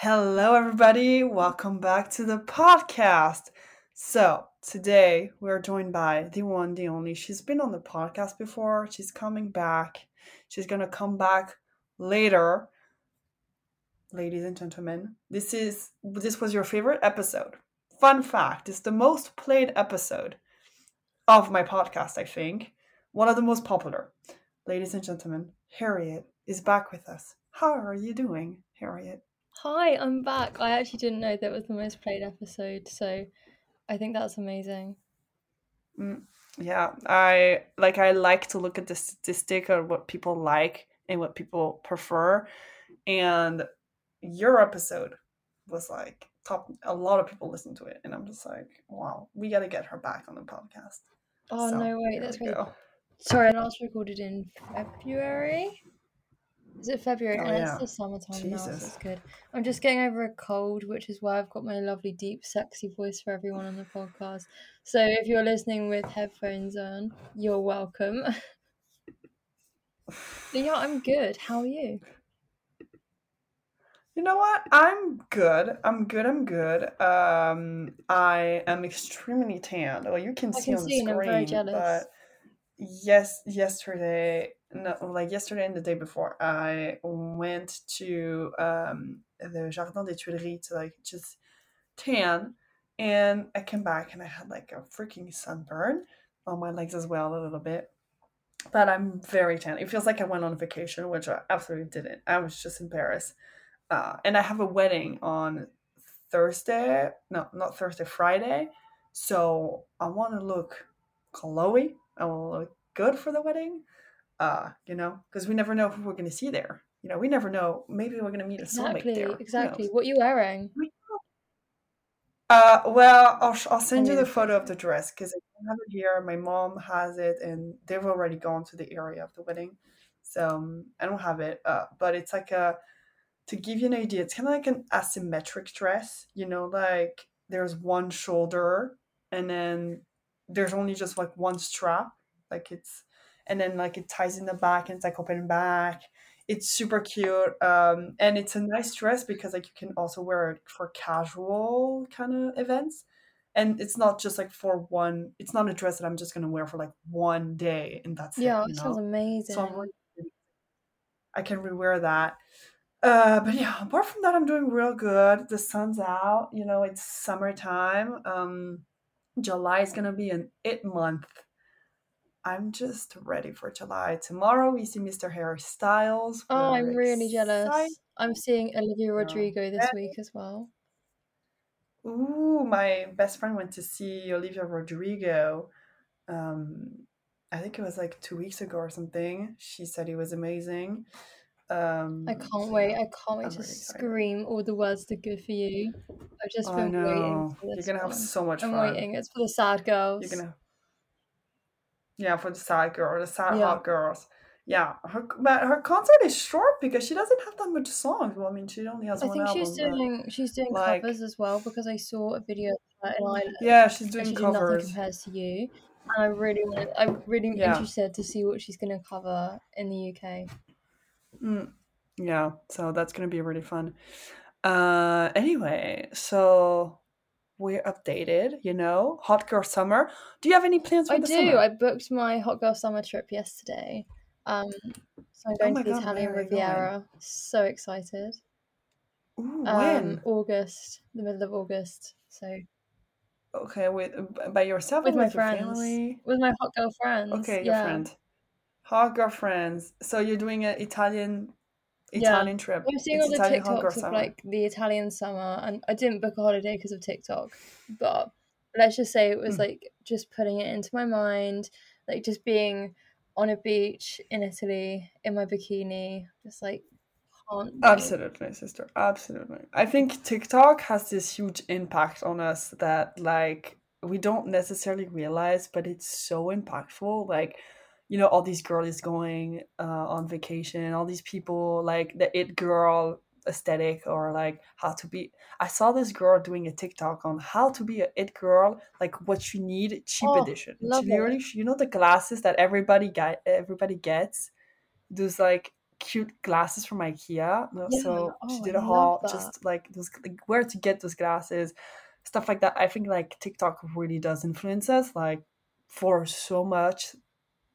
Hello, everybody. Welcome back to the podcast. So, today we're joined by the one, the only. She's been on the podcast before. She's coming back. She's going to come back later. Ladies and gentlemen, this is this was your favorite episode. Fun fact, it's the most played episode of my podcast, I think. One of the most popular. Ladies and gentlemen, Harriet is back with us. How are you doing, Harriet? Hi, I'm back. I actually didn't know that was the most played episode, so I think that's amazing. Mm, yeah, I like I like to look at the statistic of what people like and what people prefer. And your episode was like top a lot of people listen to it and I'm just like, wow, we gotta get her back on the podcast. Oh so, no wait, that's really Sorry, I was recorded in February. Is it February? Oh, and yeah. it's the summertime Jesus. now, so it's good. I'm just getting over a cold, which is why I've got my lovely, deep, sexy voice for everyone on the podcast. So if you're listening with headphones on, you're welcome. yeah, I'm good. How are you? You know what? I'm good. I'm good. I'm good. Um, I am extremely tanned. Well, you can I see can on see the screen, but yes, yesterday no, like yesterday and the day before, I went to um, the Jardin des Tuileries to like just tan, and I came back and I had like a freaking sunburn on my legs as well a little bit. But I'm very tan. It feels like I went on vacation, which I absolutely didn't. I was just in Paris, uh, and I have a wedding on Thursday. No, not Thursday, Friday. So I want to look glowy. I want to look good for the wedding uh, you know, because we never know who we're going to see there. You know, we never know. Maybe we're going to meet a exactly, soulmate there. Exactly. What are you wearing? Uh, well, I'll, I'll send you the photo of the dress because I don't have it here. My mom has it, and they've already gone to the area of the wedding, so um, I don't have it. Uh, but it's like a to give you an idea. It's kind of like an asymmetric dress. You know, like there's one shoulder, and then there's only just like one strap. Like it's and then like it ties in the back and it's like open back. It's super cute um, and it's a nice dress because like you can also wear it for casual kind of events. And it's not just like for one it's not a dress that i'm just gonna wear for like one day and that's yeah it, it sounds amazing. so really, i can rewear that. Uh, but yeah apart from that i'm doing real good. The sun's out you know it's summertime um, july is gonna be an it month I'm just ready for July. Tomorrow we see Mr. Harry Styles. Oh, We're I'm really jealous. I'm seeing Olivia Rodrigo this week as well. Ooh, my best friend went to see Olivia Rodrigo. Um, I think it was like two weeks ago or something. She said he was amazing. Um, I can't so wait. I can't wait I'm to really scream all the words to "Good for You." I've just been waiting. For this You're gonna one. have so much I'm fun. waiting. It's for the sad girls. You're gonna yeah, for the sad girl, the sad yeah. hot girls. Yeah, her but her concert is short because she doesn't have that much songs. Well, I mean, she only has I one think album. she's doing she's doing like, covers as well because I saw a video of her in Ireland. Yeah, she's doing she covers. nothing compares to you. And I really want. I'm really yeah. interested to see what she's going to cover in the UK. Mm, yeah, so that's going to be really fun. Uh, anyway, so we're updated, you know, hot girl summer. Do you have any plans for I the do. summer? I booked my hot girl summer trip yesterday. Um, so I'm oh going oh to the God, Italian Riviera. So excited. Ooh, um, when? August, the middle of August. So. Okay, with by yourself with my with friends, family? with my hot girl friends. Okay, your yeah. friend, hot girl friends. So you're doing an Italian Italian yeah. trip. I'm seeing all the Italian TikToks of like the Italian summer, and I didn't book a holiday because of TikTok, but let's just say it was mm. like just putting it into my mind, like just being on a beach in Italy in my bikini, just like Absolutely, sister. Absolutely. I think TikTok has this huge impact on us that like we don't necessarily realize, but it's so impactful. Like you know all these girls going uh, on vacation all these people like the it girl aesthetic or like how to be i saw this girl doing a tiktok on how to be a it girl like what you need cheap oh, edition literally you know the glasses that everybody get everybody gets those like cute glasses from IKEA. Yeah. So oh, she did a haul, just like those, like where to get those glasses, stuff like that. I think like TikTok really does influence us, like for so much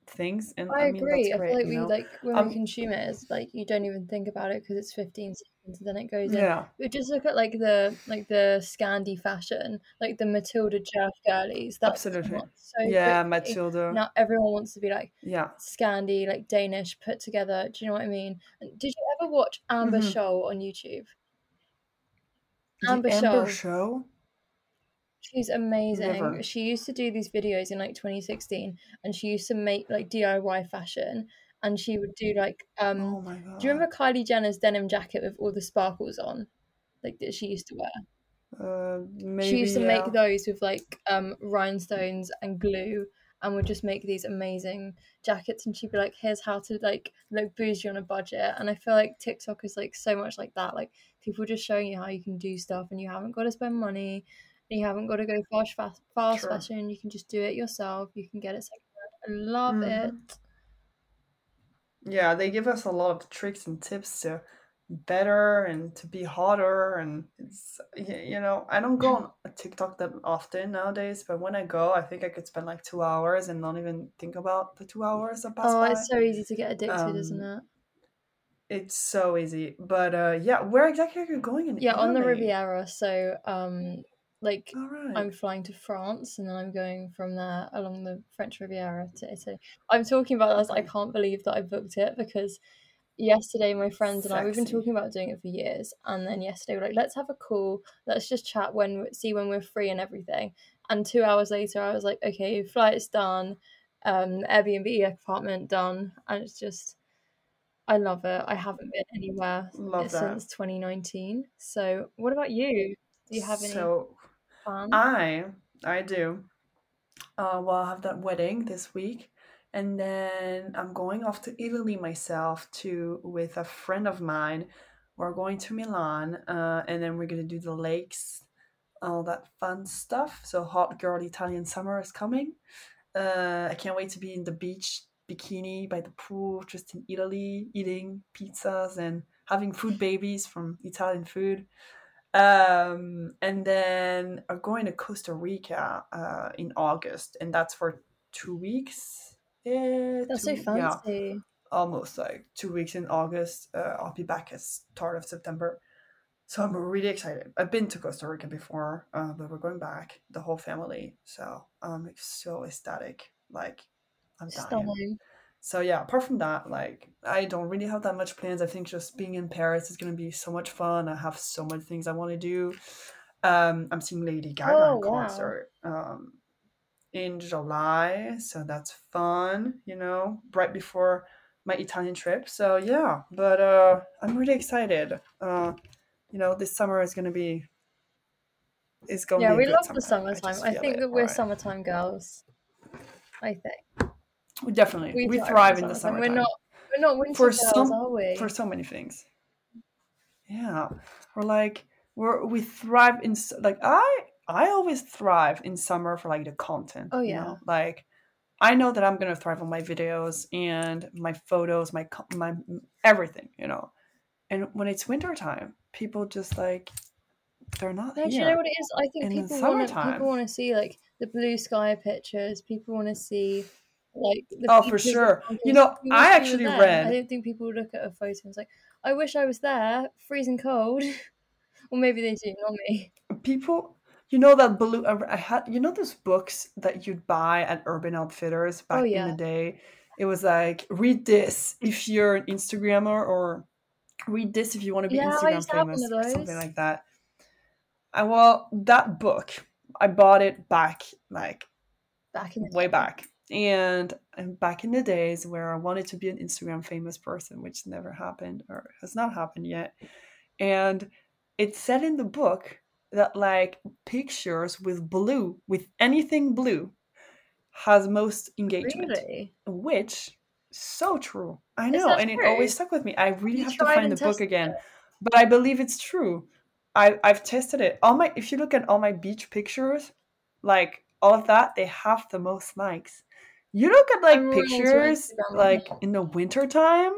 things. And I, I mean, agree. I feel like we know? like when um, we consume it, it's like you don't even think about it because it's 15 seconds, and then it goes in. Yeah. But just look at like the like the Scandi fashion, like the Matilda Djerf girlies. That's Absolutely. So yeah, quickly. Matilda. Now everyone wants to be like yeah Scandi, like Danish, put together. Do you know what I mean? And did you ever watch Amber mm-hmm. Show on YouTube? Amber, Amber Scholl. She's amazing. Never. She used to do these videos in like 2016 and she used to make like DIY fashion and she would do like um oh my God. do you remember Kylie Jenner's denim jacket with all the sparkles on? Like that she used to wear. Uh, maybe, she used to yeah. make those with like um rhinestones and glue and would just make these amazing jackets and she'd be like here's how to like look bougie on a budget and i feel like tiktok is like so much like that like people just showing you how you can do stuff and you haven't got to spend money you haven't got to go fast, fast, fast fashion. You can just do it yourself. You can get it secondhand. I love mm-hmm. it. Yeah, they give us a lot of tricks and tips to better and to be hotter and it's you know i don't go on tiktok that often nowadays but when i go i think i could spend like two hours and not even think about the two hours that pass oh by. it's so easy to get addicted um, isn't it it's so easy but uh yeah where exactly are you going in yeah Italy? on the riviera so um like right. I'm flying to France and then I'm going from there along the French Riviera to Italy. I'm talking about this. I can't believe that I booked it because yesterday my friends and I we've been talking about doing it for years and then yesterday we're like let's have a call. Let's just chat when see when we're free and everything. And two hours later I was like okay flight's done um Airbnb apartment done and it's just I love it. I haven't been anywhere love since 2019 so what about you? Do you have any so I I do. Uh, well, I have that wedding this week, and then I'm going off to Italy myself to with a friend of mine. We're going to Milan, uh, and then we're gonna do the lakes, all that fun stuff. So hot girl Italian summer is coming. Uh, I can't wait to be in the beach bikini by the pool, just in Italy, eating pizzas and having food babies from Italian food. Um, and then are going to Costa Rica uh, in August, and that's for two weeks. Yeah, that's two, so fancy. Yeah, almost like two weeks in August. Uh, I'll be back at start of September. So I'm really excited. I've been to Costa Rica before, uh, but we're going back, the whole family. So I'm so ecstatic. Like I'm dying. Stunning so yeah apart from that like i don't really have that much plans. I think just being in paris is going to be so much fun. I have so many things i want to do. Um i'm seeing lady gaga oh, concert um in july so that's fun you know right before my italian trip. So yeah but uh i'm really excited. Uh you know this summer is going to be is going yeah we love the summertime. i, I think it. that we're right. summertime girls i think We definitely, we, we thrive in the summer. We're not. We're not winter for girls, some, are we? For so many things. Yeah, we're like we're we thrive in like I I always thrive in summer for like the content. Oh yeah, you know? like I know that I'm gonna thrive on my videos and my photos, my my everything, you know. And when it's winter time, people just like they're not Actually, here. you know what it is? I think in people want to people want to see like the blue sky pictures. People want to see like oh for sure. you know i actually read i don't think people would look at a photo and it's like i wish i was there freezing cold. Or maybe they do not me. People you know that blue i had you know those books that you'd buy at urban outfitters back oh, yeah. in the day? It was like read this if you're an instagrammer or read this if you want to be yeah, instagram famous or something like that. I, well that book i bought it back like back in way back and, and back in the days where I wanted to be an Instagram famous person, which never happened or has not happened yet. And it said in the book that like pictures with blue, with anything blue, has most engagement. Really? Which so true. I know, and true? it always stuck with me. I really you have to find the book again. It. But I believe it's true. I I've tested it. All my if you look at all my beach pictures, like all of that, they have the most likes. You look at like pictures like in the winter time.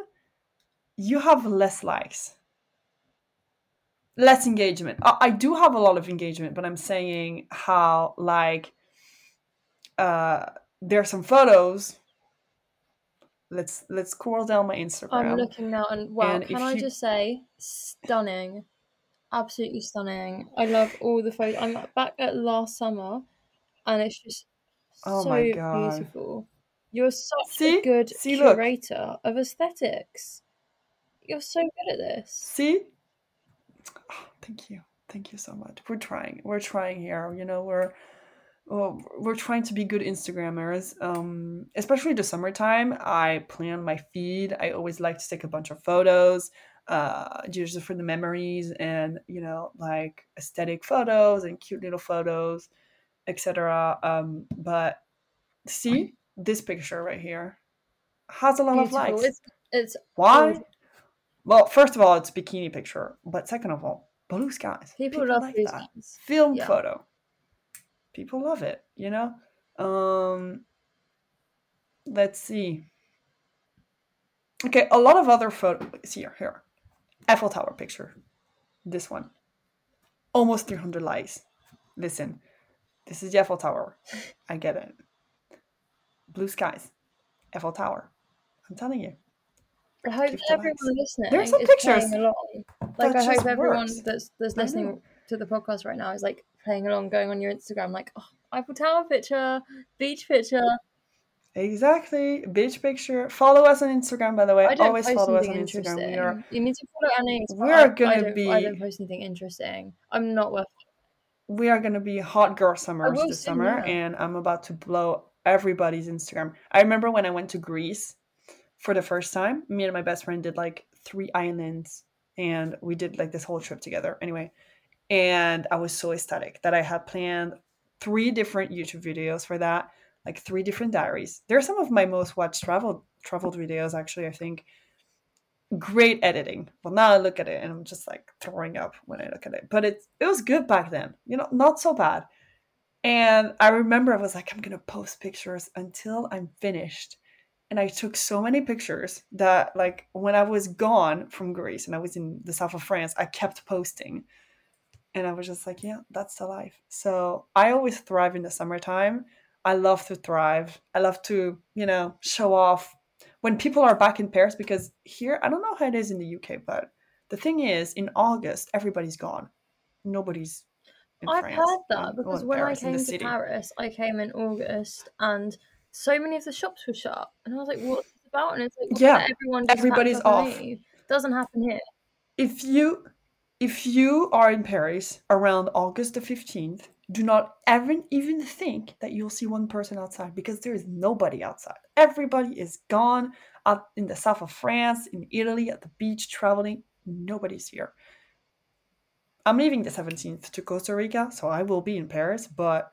you have less likes, less engagement. I, I do have a lot of engagement, but I'm saying how like uh there are some photos let's let's scroll down my Instagram. I'm looking now, and wow, and can I you... just say, stunning, absolutely stunning. I love all the photos. I'm back at last summer, and it's just oh so beautiful. You're such See? a good See, curator look. of aesthetics. You're so good at this. See? Oh, thank you. Thank you so much. We're trying. We're trying here. You know, we're well, we're trying to be good Instagrammers. Um, especially the summertime. I plan my feed. I always like to take a bunch of photos, uh, just for the memories and you know, like aesthetic photos and cute little photos, etc. Um, but see this picture right here has a lot Beautiful. of likes. It's, it's why? Well, first of all, it's bikini picture, but second of all, blue skies. People, People love like blue skies. Film yeah. photo people love it, you know? Um, let's see. Okay, a lot of other photos here, here. Eiffel Tower picture. This one. Almost 300 likes. Listen, this is the Eiffel Tower. I get it. Blue skies. Eiffel Tower. I'm telling you. I hope everyone listening There's some pictures. along. Like that I hope everyone works. that's that's listening to the podcast right now is like playing along, going on your Instagram, like, oh, Eiffel Tower picture, beach picture. Exactly, beach picture. Follow us on Instagram, by the way. Always follow us on Instagram. We are, you need to follow. We're gonna be. I don't post anything interesting. I'm not worth. We are gonna be hot girl summers this summer, and I'm about to blow everybody's Instagram. I remember when I went to Greece for the first time. Me and my best friend did like three islands, and we did like this whole trip together. Anyway, and I was so ecstatic that I had planned three different YouTube videos for that, like three different diaries. They're some of my most watched travel traveled videos actually, I think. Great editing. Well now I look at it and I'm just like throwing up when I look at it. But it it was good back then. You know, not so bad. And I remember I was like, I'm gonna post pictures until I'm finished. And I took so many pictures that like when I was gone from Greece and I was in the south of France, I kept posting and I was just like, yeah, that's the life. So I always thrive in the summertime. I love to thrive. I love to, you know, show off when people are back in Paris because here, I don't know how it is in the UK, but the thing is, in August, everybody's gone. Nobody's I've France, heard that because when Paris, I came to Paris, I came in August and so many of the shops were shut. And I was like, what's this about? And it's like, well, yeah, everyone everybody's off. Doesn't happen here. If you if you are in Paris around August the 15th, do not ever even think that you'll see one person outside because there is nobody outside. Everybody is gone out in the south of France, in Italy, at the beach, traveling. Nobody's here. I'm leaving the 17th to Costa Rica, so I will be in Paris, but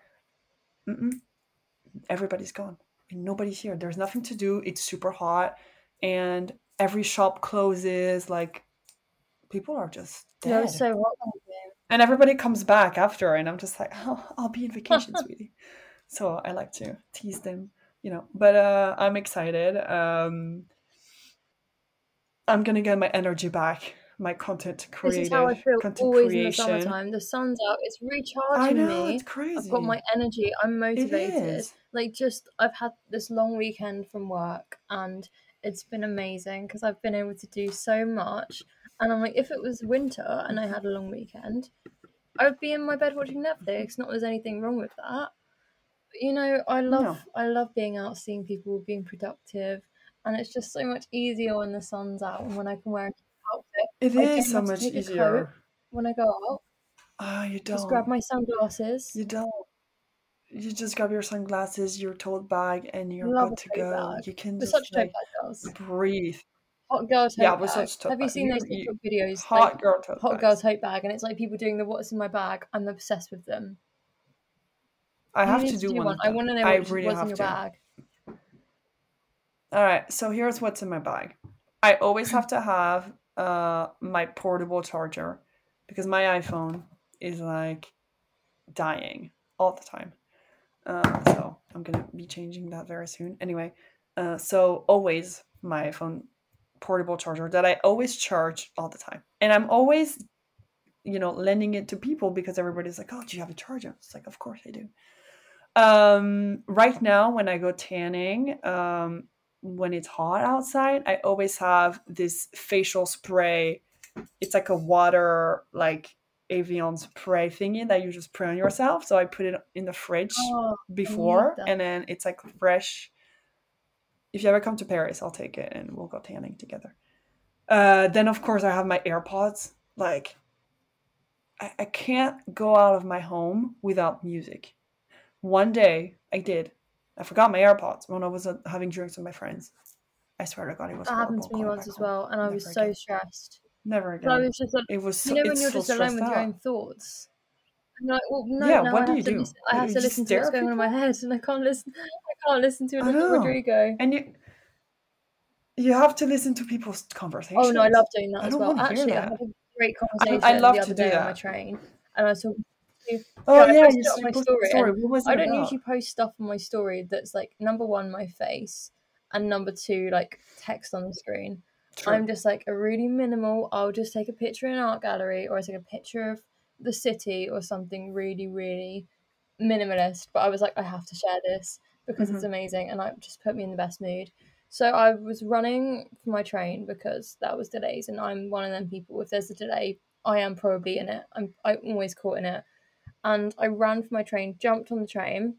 everybody's gone and nobody's here. There's nothing to do. It's super hot and every shop closes. Like people are just dead. so hot. And everybody comes back after, and I'm just like, oh, I'll be in vacation, sweetie. So I like to tease them, you know. But uh, I'm excited. Um, I'm gonna get my energy back, my content creation. This is how I feel always creation. in the summertime. The sun's out. It's recharging I know, me. It's crazy. I've got my energy. I'm motivated. Like just, I've had this long weekend from work, and it's been amazing because I've been able to do so much. And I'm like, if it was winter and I had a long weekend, I would be in my bed watching Netflix. Not there's anything wrong with that. But, you know, I love no. I love being out, seeing people, being productive, and it's just so much easier when the sun's out and when I can wear an outfit. It I is so much easier when I go out. Oh, you don't. Just grab my sunglasses. You don't. You just grab your sunglasses, your tote bag, and you're Love good to go. Bag. You can just such like, breathe. Hot Girls tote yeah, bag. Such Have you seen those TikTok videos? Hot like, girl tote Hot girl tote bag, and it's like people doing the "What's in my bag." I'm obsessed with them. I have to do, do, one. one. I want to know what, really what's in your to. bag. All right, so here's what's in my bag. I always have to have uh my portable charger because my iPhone is like dying all the time. Uh, so I'm gonna be changing that very soon. Anyway, uh, so always my iPhone portable charger that I always charge all the time. And I'm always, you know, lending it to people because everybody's like, oh, do you have a charger? It's like, of course I do. Um, right now, when I go tanning, um, when it's hot outside, I always have this facial spray. It's like a water, like Evian spray thingy that you just spray on yourself. So I put it in the fridge oh, before, and then it's like fresh. If you ever come to Paris, I'll take it and we'll go tanning together. Uh, then of course I have my AirPods. Like, I, I can't go out of my home without music. One day I did. I forgot my AirPods when I was uh, having drinks with my friends. I swear to God, it was. That happened to me once as well, and I was so stressed. Never again. I was just like, it was. So, you know when you're just alone with your own thoughts. Like, well, no, yeah. No, what I do you do? Listen, I have you to listen to what's going on in my head, and I can't listen. I can't listen to little Rodrigo. And you, you have to listen to people's conversations. Oh no, I love doing that I as well. Actually, I had a great conversation I, I love the other day that. on my train, and I was talking Oh yeah, yeah on my story. story. I don't about? usually post stuff on my story that's like number one, my face, and number two, like text on the screen. True. I'm just like a really minimal. I'll just take a picture in an art gallery, or I take a picture of the city, or something really, really minimalist. But I was like, I have to share this because mm-hmm. it's amazing, and it just put me in the best mood. So I was running for my train because that was delays, and I'm one of them people. If there's a delay, I am probably in it. I'm I'm always caught in it and I ran for my train, jumped on the train,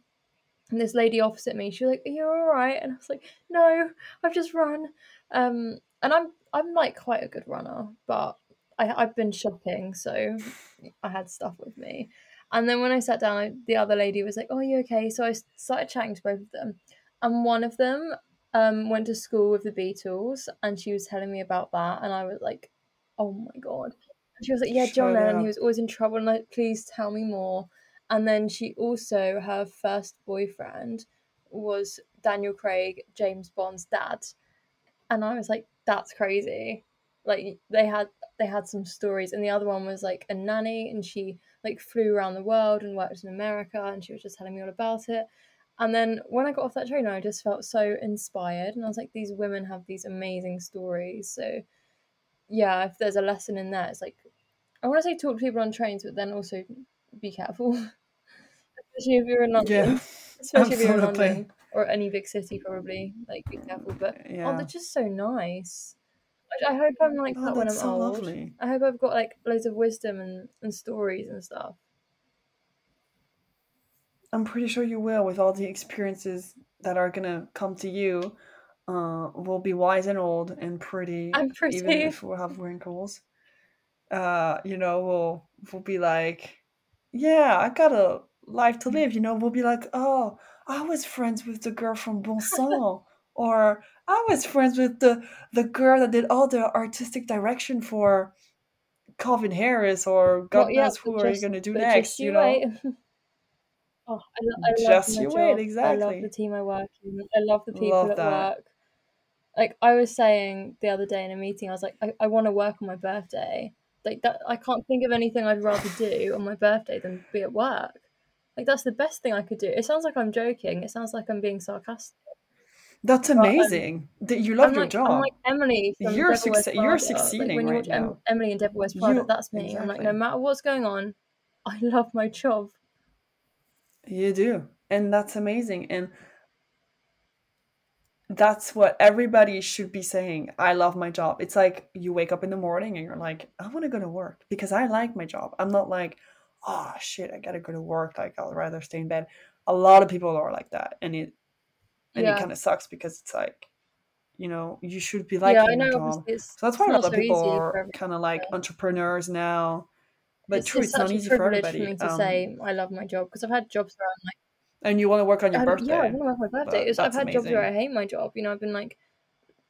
and this lady opposite me, she was like, "Are you all right?" And I was like, "No, I've just run." Um, and I'm I'm like quite a good runner, but I I've been shopping, so I had stuff with me. And then when I sat down, the other lady was like, "Oh, you okay?" So I started chatting to both of them, and one of them um went to school with the Beatles, and she was telling me about that, and I was like, "Oh my god!" she was like, "Yeah, John Lennon. He was always in trouble." And like, please tell me more. And then she also her first boyfriend was Daniel Craig, James Bond's dad, and I was like, "That's crazy." Like they had they had some stories, and the other one was like a nanny, and she like flew around the world and worked in America, and she was just telling me all about it. And then when I got off that train, I just felt so inspired, and I was like, "These women have these amazing stories." So yeah, if there's a lesson in that, it's like I want to say talk to people on trains, but then also be careful, especially if you're in London. Yeah, especially if you're in London or any big city, probably like be careful. But oh, yeah. oh, they're just so nice. I, hope I'm like oh, that when I'm so old. Lovely. I hope I've got like loads of wisdom and, and stories and stuff. I'm pretty sure you will with all the experiences that are gonna come to you uh, we'll be wise and old and pretty. I'm pretty. Even if we'll have wrinkles, uh, you know, we'll we'll be like, yeah, I got a life to live. You know, we'll be like, oh, I was friends with the girl from Bon Sang, or I was friends with the the girl that did all the artistic direction for Calvin Harris, or God well, knows who just, are you going to do next? You, you know. Oh, I, I just you job. wait, exactly. I love the team I work in. I love the people love at work like I was saying the other day in a meeting, I was like, I, I want to work on my birthday. Like that, I can't think of anything I'd rather do on my birthday than be at work. Like that's the best thing I could do. It sounds like I'm joking. It sounds like I'm being sarcastic. That's amazing. That you love I'm your like, job. I'm like Emily. you're succe- You're succeeding like when you watch right em- Emily and Devil Wears Prada, that's me. Exactly. I'm like, no matter what's going on, I love my job. You do, and that's amazing. And that's what everybody should be saying. I love my job. It's like you wake up in the morning and you're like, I want to go to work because I like my job. I'm not like, oh shit, I gotta go to work. Like I'll rather stay in bed. A lot of people are like that, and it and yeah. it kind of sucks because it's like, you know, you should be liking yeah, your job. So that's why a lot of so people are kind of like entrepreneurs now. But it's, true, it's, it's not easy for everybody. For me to um, say I love my job because I've had jobs where I'm like and you want to work on your um, birthday? Yeah, I want to work on my birthday. I've had amazing. jobs where I hate my job. You know, I've been like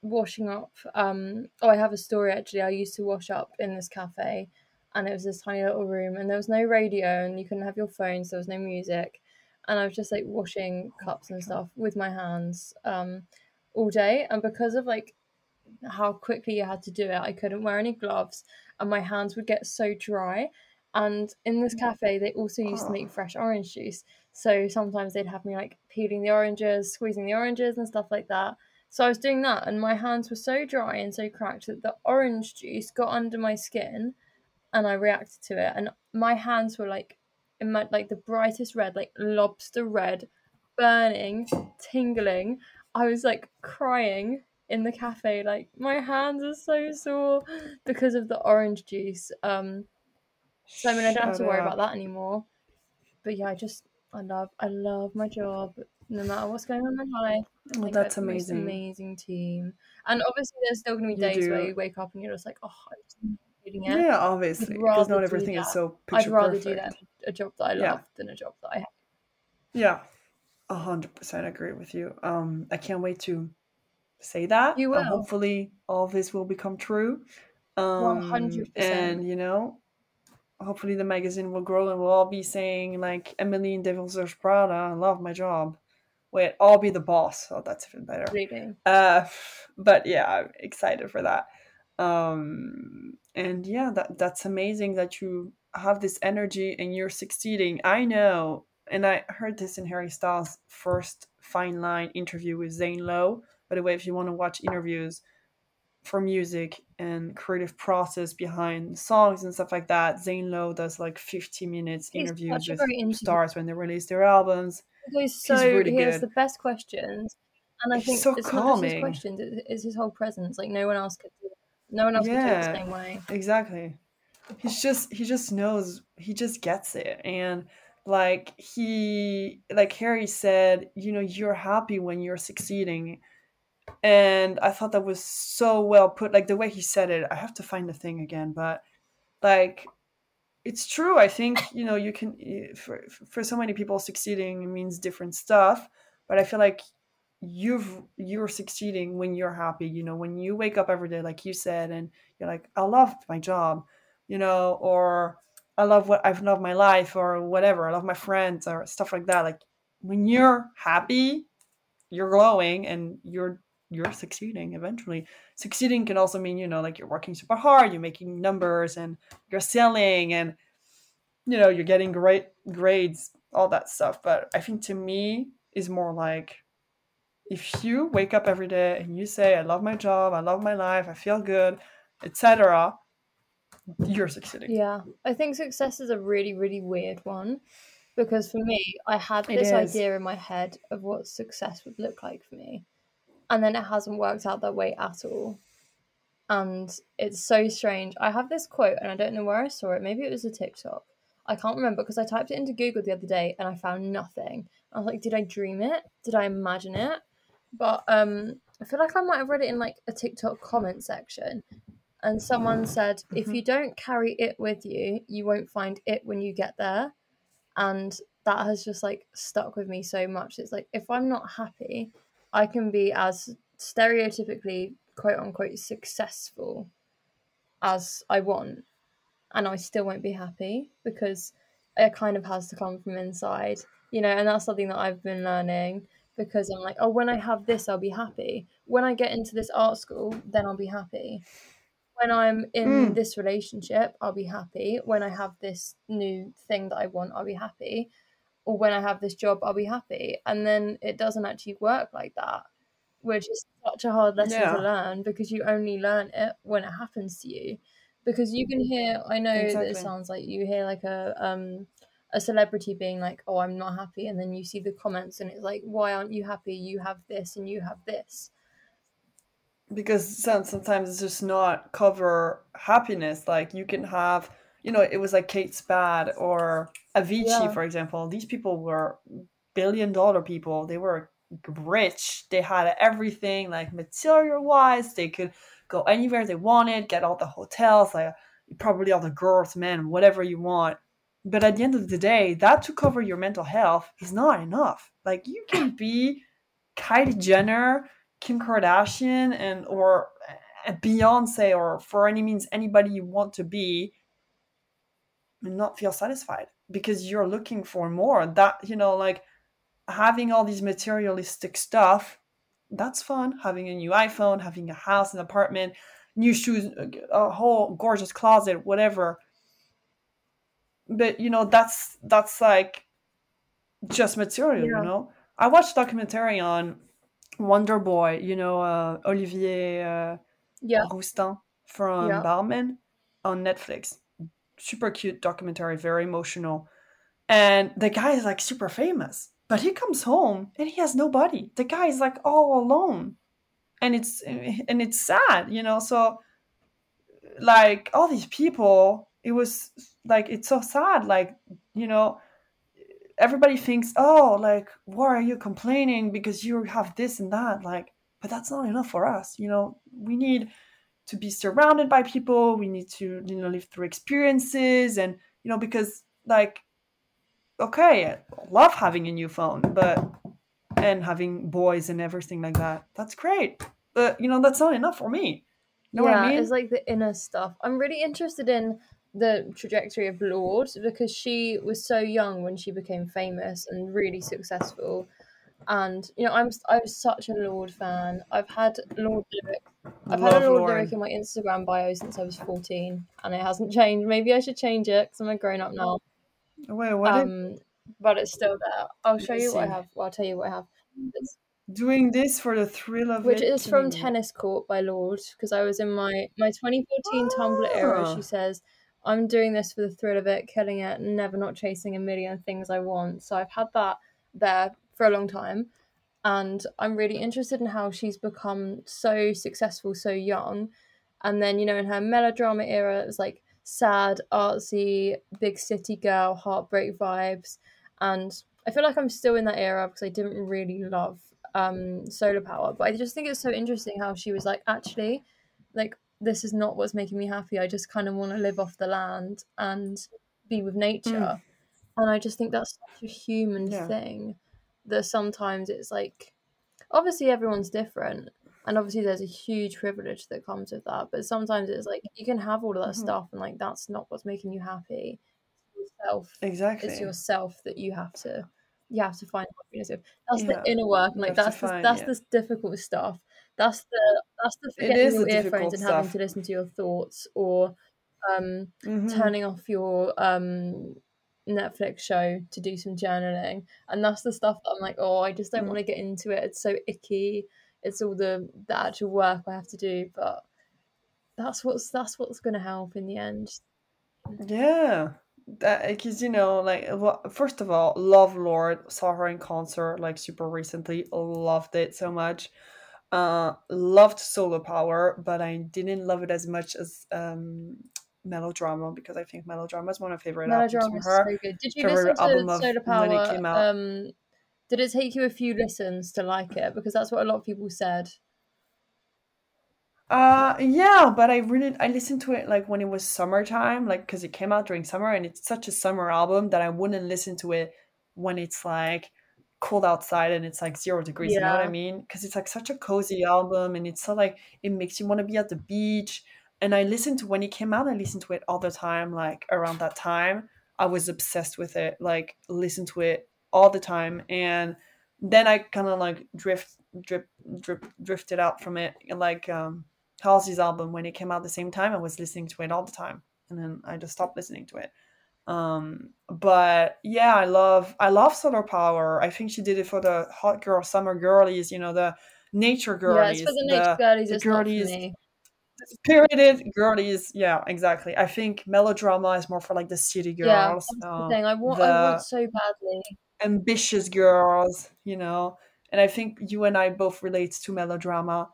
washing up. Um, oh, I have a story actually. I used to wash up in this cafe, and it was this tiny little room, and there was no radio, and you couldn't have your phones. So there was no music, and I was just like washing cups and stuff with my hands um, all day. And because of like how quickly you had to do it, I couldn't wear any gloves, and my hands would get so dry. And in this mm. cafe, they also used to make fresh orange juice. So sometimes they'd have me like peeling the oranges, squeezing the oranges, and stuff like that. So I was doing that, and my hands were so dry and so cracked that the orange juice got under my skin, and I reacted to it, and my hands were like, in my like the brightest red, like lobster red, burning, tingling. I was like crying in the cafe, like my hands are so sore because of the orange juice. Um, so I mean, I don't have to worry about that anymore. But yeah, I just I love I love my job no matter what's going on in my life. Well, that's amazing. amazing team. And obviously, there's still going to be days where you wake up and you're just like, oh, I'm just it. Yeah, obviously, because not everything is so I'd rather perfect. do that a job that I love yeah. than a job that I have. Yeah, a hundred percent agree with you. Um, I can't wait to say that. You will. Hopefully, all this will become true. Um, One hundred percent. And you know, hopefully the magazine will grow and we'll all be saying like Emily in Devil's Wears Prada, I love my job. Wait, I'll be the boss. Oh, that's even better. Reading. Uh, but yeah, I'm excited for that. Um, and yeah, that that's amazing that you have this energy and you're succeeding. I know, and I heard this in Harry Styles' first Fine Line interview with Zane Lowe. By the way, if you want to watch interviews, for music and creative process behind songs and stuff like that. Zane Lowe does like 50 minutes He's interviews with stars when they release their albums. He's so He's really he has the best questions, and I think so it's calming. not just his questions; it's his whole presence. Like no one else could. Do No one else yeah, could do it the same way. Exactly. He's just he just knows he just gets it and like he like harry said you know you're happy when you're succeeding and I thought that was so well put. Like the way he said it, I have to find the thing again, but like it's true. I think you know you can eh, for for so many people succeeding means different stuff, but I feel like you've you're succeeding when you're happy. You know, when you wake up every day, like you said, and you're like, I love my job, you know, or I love what I've loved my life, or whatever. I love my friends, or stuff like that. Like when you're happy, you're glowing, and you're you're succeeding eventually. Succeeding can also mean, you know, like you're working super hard, you're making numbers and you're selling and you know, you're getting great grades, all that stuff. But I think to me is more like if you wake up every day and you say, I love my job, I love my life, I feel good, etc., you're succeeding. Yeah. I think success is a really, really weird one because for me, I had this idea in my head of what success would look like for me and then it hasn't worked out that way at all. And it's so strange. I have this quote, and I don't know where I saw it. Maybe it was a TikTok. I can't remember because I typed it into Google the other day and I found nothing. I was like, did I dream it? Did I imagine it? But um, I feel like I might have read it in like a TikTok comment section. And someone said, mm-hmm. if you don't carry it with you, you won't find it when you get there. And that has just like stuck with me so much. It's like, if I'm not happy, I can be as stereotypically quote unquote successful as I want, and I still won't be happy because it kind of has to come from inside, you know, and that's something that I've been learning because I'm like, oh, when I have this, I'll be happy. When I get into this art school, then I'll be happy. When I'm in mm. this relationship, I'll be happy. When I have this new thing that I want, I'll be happy or when I have this job, I'll be happy. And then it doesn't actually work like that, which is such a hard lesson yeah. to learn because you only learn it when it happens to you. Because you can hear, I know exactly. that it sounds like you hear like a um a celebrity being like, "Oh, I'm not happy," and then you see the comments and it's like, "Why aren't you happy? You have this and you have this." Because sometimes it's just not cover happiness. Like you can have you know, it was like Kate Spade or Avicii, yeah. for example. These people were billion dollar people. They were rich. They had everything, like material wise. They could go anywhere they wanted, get all the hotels, like probably all the girls, men, whatever you want. But at the end of the day, that to cover your mental health is not enough. Like you can be Kylie Jenner, Kim Kardashian, and or eh, eh, Beyonce, or for any means anybody you want to be, and not feel satisfied because you're looking for more. That you know like having all these materialistic stuff that's fun. Having a new iphone having a house an apartment new shoes uh, a whole gorgeous closet whatever. But you know that's that's like just material yeah. you know? I watched a documentary on Wonder Boy, you know, uh, Olivier uh, yeah. From yeah. Balmain on Netflix. Super cute documentary, very emotional. And the guy is like super famous, but he comes home and he has nobody. The guy is like all alone. And it's and it's sad, you know. So like all these people, it was like it's so sad. Like, you know, everybody thinks, oh, like, why are you complaining because you have this and that? Like, but that's not enough for us. You know, we need to be surrounded by people. We need to, you know, live through experiences and, you know, because like, okay, I love having a new phone, but, and having boys and everything like that. That's great. But, you know, that's not enough for me. You know yeah, I mean? it's like the inner stuff. I'm really interested in the trajectory of Lorde because she was so young when she became famous and really successful. And you know, I'm I was such a Lorde fan. I've had Lorde lyric. I've Love had a Lorde Lauren. lyric in my Instagram bio since I was 14, and it hasn't changed. Maybe I should change it because I'm a grown up now. Wait, what? Um, but it's still there. I'll show you what I have. Well, I'll tell you what I have. It's, doing this for the thrill of which it. is from Tennis Court by Lorde because I was in my my 2014 Tumblr era. She ah. says I'm doing this for the thrill of it, killing it, never not chasing a million things I want. So I've had that there for a long time. And I'm really interested in how she's become so successful so young. And then, you know, in her melodrama era, it was like sad, artsy, big city girl, heartbreak vibes. And I feel like I'm still in that era because I didn't really love um, Solar Power. But I just think it's so interesting how she was like, actually, like this is not what's making me happy. I just kind of want to live off the land and be with nature. Mm. And I just think that's such a human yeah. thing that sometimes it's like, obviously, everyone's different. And obviously, there's a huge privilege that comes with that. But sometimes it's like you can have all of that mm-hmm. stuff, and like that's not what's making you happy. It's yourself. Exactly. It's yourself that you have to you have to find happiness. That's yeah. the inner work. and Like that's the, find, that's yeah. the difficult stuff that's the that's the forgetting your earphones and stuff. having to listen to your thoughts or um, mm-hmm. turning off your um, Netflix show to do some journaling. And that's the stuff that I'm like, oh, I just don't mm. want to get into it. It's so icky. It's all the the actual work I have to do, but that's what's that's what's going to help in the end. Yeah, that because you know like well, first of all love Lorde saw her in concert like super recently loved it so much uh, loved Solar Power, but I didn't love it as much as um, Melodrama because I think Melodrama is one of my favorite Melodrama albums from her. So good. Did you listen to Solar Power? Um, did it take you a few listens to like it? Because that's what a lot of people said. Uh yeah, but I really I listened to it like when it was summertime, like because it came out during summer and it's such a summer album that I wouldn't listen to it when it's like cold outside and it's like zero degrees yeah. you know what i mean? Because it's like such a cozy album and it's so like it makes you want to be at the beach. And i listened to when it came out i listened to it all the time like around that time. I was obsessed with it like listen to it all the time. And then i kind of like drift drip drip drifted out from it like um halsey's album when it came out the same time i was listening to it all the time. And then i just stopped listening to it um but yeah i love i love solar power. I think she did it for the hot girl summer girlies you know the nature girlies yeah, it's for the nature the, girlies the girlies spirited girlies yeah exactly. I think melodrama is more for like the city girls yeah, um, the thing. I, want, I want so badly. ambitious girls you know? And i think you and i both relate to melodrama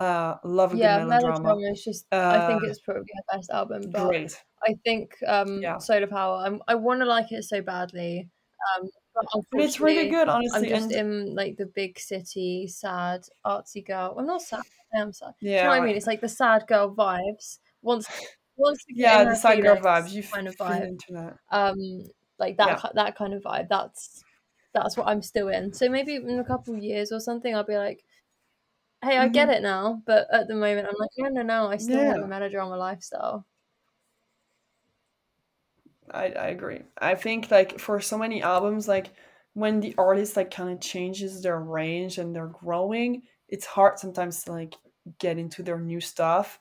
uh love a yeah, good melodrama. melodrama is just uh, i think uh, it's probably her best album but great I think um, yeah. Solar Power. I'm, i want to like it so badly. Um, but it's really good, honestly. I'm just and... in like the big city, sad, artsy girl. I'm not sad. I am sad. Yeah, you know what I mean. It's like the sad girl vibes. Once, once again. yeah, the sad girl vibes. You kind of vibe into that. Um, like that, yeah. that kind of vibe. That's that's what I'm still in. So maybe in a couple of years or something, I'll be like, hey, I mm-hmm. get it now. But at the moment, I'm like, no, no, no. I still yeah. have a melodrama lifestyle. I, I agree. I think like for so many albums, like when the artist like kind of changes their range and they're growing, it's hard sometimes to like get into their new stuff.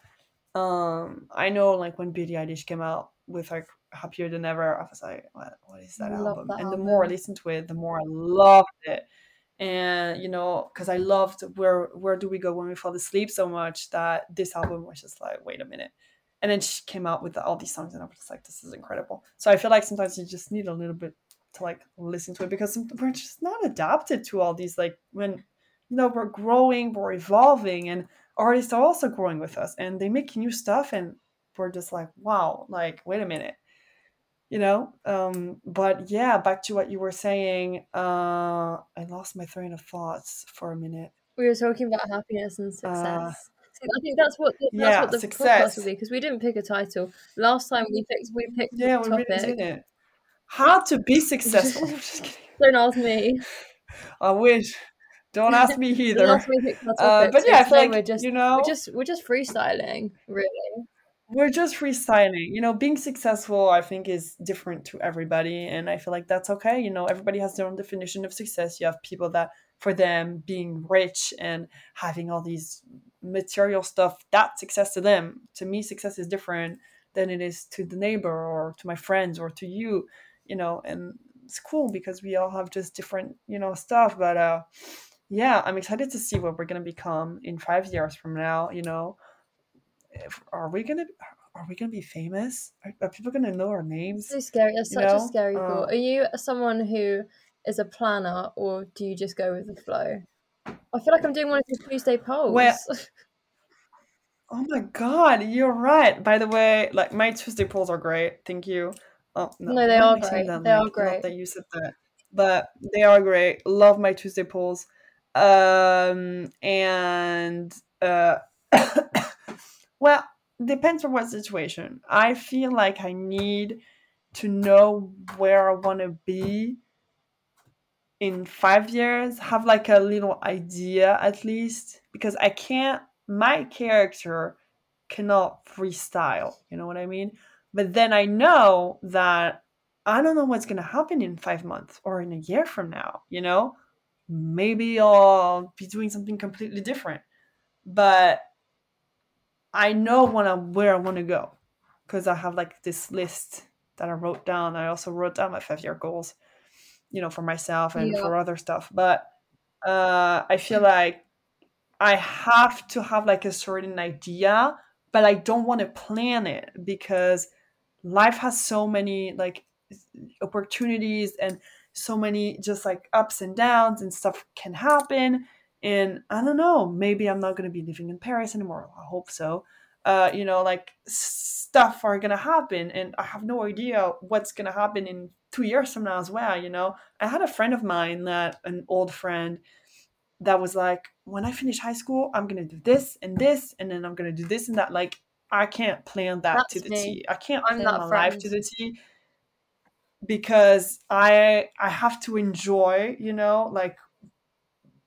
Um, I know like when Billie Eilish came out with like Happier Than Ever, I was like, what, what is that I album? That and album. the more I listened to it, the more I loved it. And you know because i loved where where do we go when we fall asleep so much that this album was just like wait a minute. And then she came out with all these songs and i was just like this is incredible. So i feel like sometimes you just need a little bit to like listen to it because we're just not adapted to all these like when you know we're growing we're evolving and artists are also growing with us and they make new stuff and we're just like wow like wait a minute you know um but yeah back to what you were saying uh i lost my train of thoughts for a minute we were talking about happiness and uh, success uh, I think that's what the, that's yeah, what the success. podcast will be because we didn't pick a title last time. We picked we picked yeah, we topic. Really didn't. How to be successful? Don't ask me. I wish. Don't ask me either. uh, but yeah, I feel like we're just you know we're just we're just freestyling, really we're just freestyling you know being successful i think is different to everybody and i feel like that's okay. You know everybody has their own definition of success. You have people that for them being rich and having all these material stuff that's success to them to me success is different than it is to the neighbor or to my friends or to you you know and it's cool because we all have just different you know stuff but uh yeah i'm excited to see what we're going to become in five years from now you know are we gonna are we gonna be famous? Are, are people gonna know our names? So scary. That's such know? a scary thought. Are you someone who is a planner, or do you just go with the flow? I feel like I'm doing one of these Tuesday polls. Well, oh my god, you're right. By the way, like my Tuesday polls are great. Thank you. Oh no, no they are great. That, they like, are great. that you said that, but they are great. Love my Tuesday polls. Um, and uh. Well, depends on what situation. I feel like I need to know where I want to be in five years, have like a little idea at least, because I can't, my character cannot freestyle, you know what I mean? But then I know that I don't know what's going to happen in five months or in a year from now, you know? Maybe I'll be doing something completely different. But I know when I where I want to go because I have like this list that I wrote down. I also wrote down my five year goals, you know, for myself and yeah. for other stuff. But uh, I feel like I have to have like a certain idea, but I don't want to plan it because life has so many like opportunities and so many just like ups and downs and stuff can happen and I don't know, maybe I'm not going to be living in Paris anymore. I hope so. Uh, you know, like stuff are going to happen, and I have no idea what's going to happen in two years from now as well. You know, I had a friend of mine that an old friend that was like, when I finish high school, I'm going to do this and this, and then I'm going to do this and that. Like, I can't plan that That's to the me. T. I can't I'm plan my friend. life to the T because I I have to enjoy, you know, like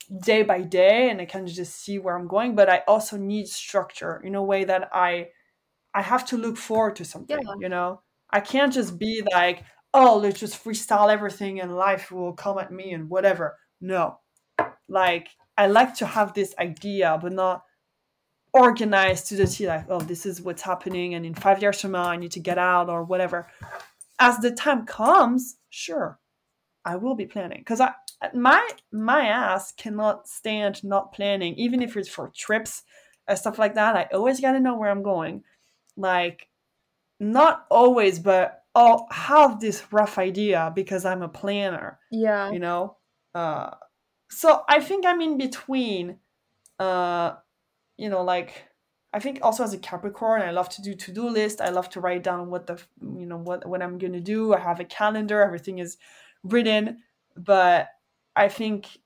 day by day and I can just see where I'm going, but I also need structure in a way that I I have to look forward to something, yeah. you know? I can't just be like, oh, let's just freestyle everything and life will come at me and whatever. No. Like I like to have this idea, but not organized to the T like, oh, this is what's happening and in five years from now I need to get out or whatever. As the time comes, sure, I will be planning. Because I my my ass cannot stand not planning, even if it's for trips and stuff like that. I always gotta know where I'm going. Like, not always, but I'll have this rough idea because I'm a planner. Yeah. You know? Uh so I think I'm in between uh you know like I think also as a Capricorn, I love to do to-do list. I love to write down what the you know what what I'm gonna do. I have a calendar. Everything is written. But I think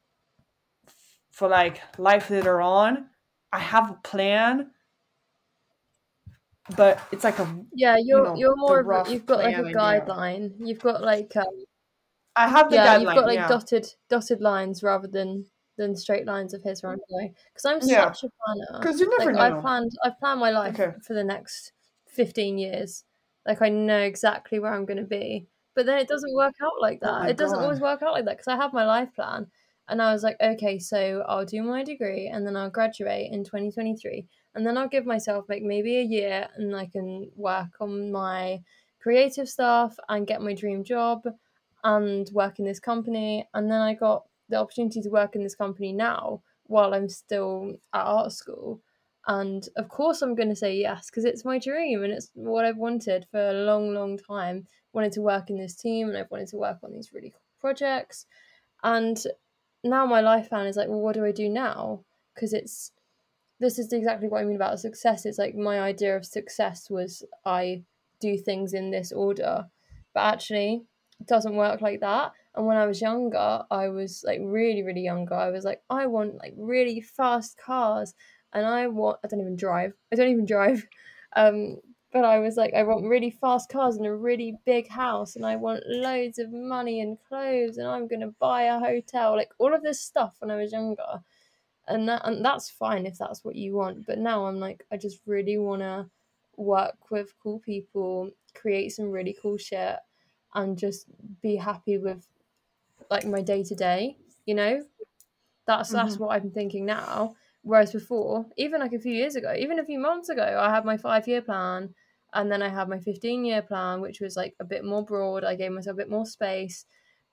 for like life later on, I have a plan, but it's like a yeah. You're you know, you're more of a, you've got like a guideline. You've got like um, I have the yeah. Guideline, you've got like yeah. dotted dotted lines rather than than straight lines of his runway. going. Because I'm yeah. such a planner. Because you never like, know. I've planned I've planned my life okay. for the next fifteen years. Like I know exactly where I'm going to be. But then it doesn't work out like oh that. Oh it doesn't God. always work out like that because I have my life plan. And I was like, okay, so I'll do my degree and then I'll graduate in 2023. And then I'll give myself like maybe a year and I can work on my creative stuff and get my dream job and work in this company. And then I got the opportunity to work in this company now while I'm still at art school. And of course, I'm going to say yes because it's my dream and it's what I've wanted for a long, long time. Wanted to work in this team and I've wanted to work on these really cool projects. And now my life plan is like, well, what do I do now? Because it's this is exactly what I mean about success. It's like my idea of success was I do things in this order, but actually, it doesn't work like that. And when I was younger, I was like really, really younger. I was like, I want like really fast cars, and I want. I don't even drive. I don't even drive. Um, but I was like, I want really fast cars and a really big house, and I want loads of money and clothes, and I'm gonna buy a hotel. Like all of this stuff when I was younger, and that and that's fine if that's what you want. But now I'm like, I just really wanna work with cool people, create some really cool shit, and just be happy with like my day to day, you know? That's mm-hmm. that's what I'm thinking now. Whereas before, even like a few years ago, even a few months ago, I had my five year plan and then I had my 15 year plan, which was like a bit more broad. I gave myself a bit more space.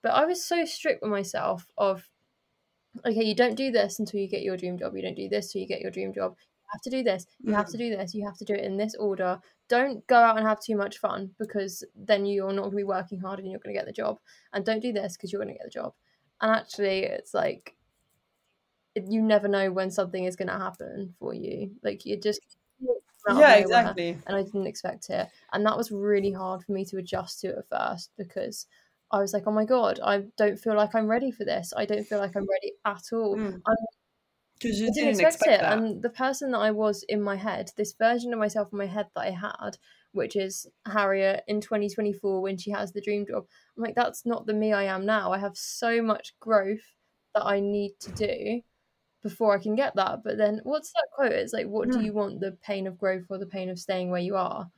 But I was so strict with myself of okay, you don't do this until you get your dream job. You don't do this till you get your dream job You have to do this, you have to mm. do this, you have to do it in this order. Don't go out and have too much fun because then you're not going to be working hard and you're going to get the job. And don't do this because you're going to get the job. And actually, it's like you never know when something is going to happen for you. Like you just yeah, exactly. And I didn't expect it, and that was really hard for me to adjust to at first because I was like, oh my god, I don't feel like I'm ready for this. I don't feel like I'm ready at all. Mm. You didn't, didn't expect, expect, it. That. And the person that I was in my head, this version of myself in my head that I had, which is Harriet in 2024 when she has the dream job, I'm like, that's not the me I am now. I have so much growth that I need to do before I can get that. But then what's that quote? It's like, what do hmm. you want, the pain of growth or the pain of staying where you are?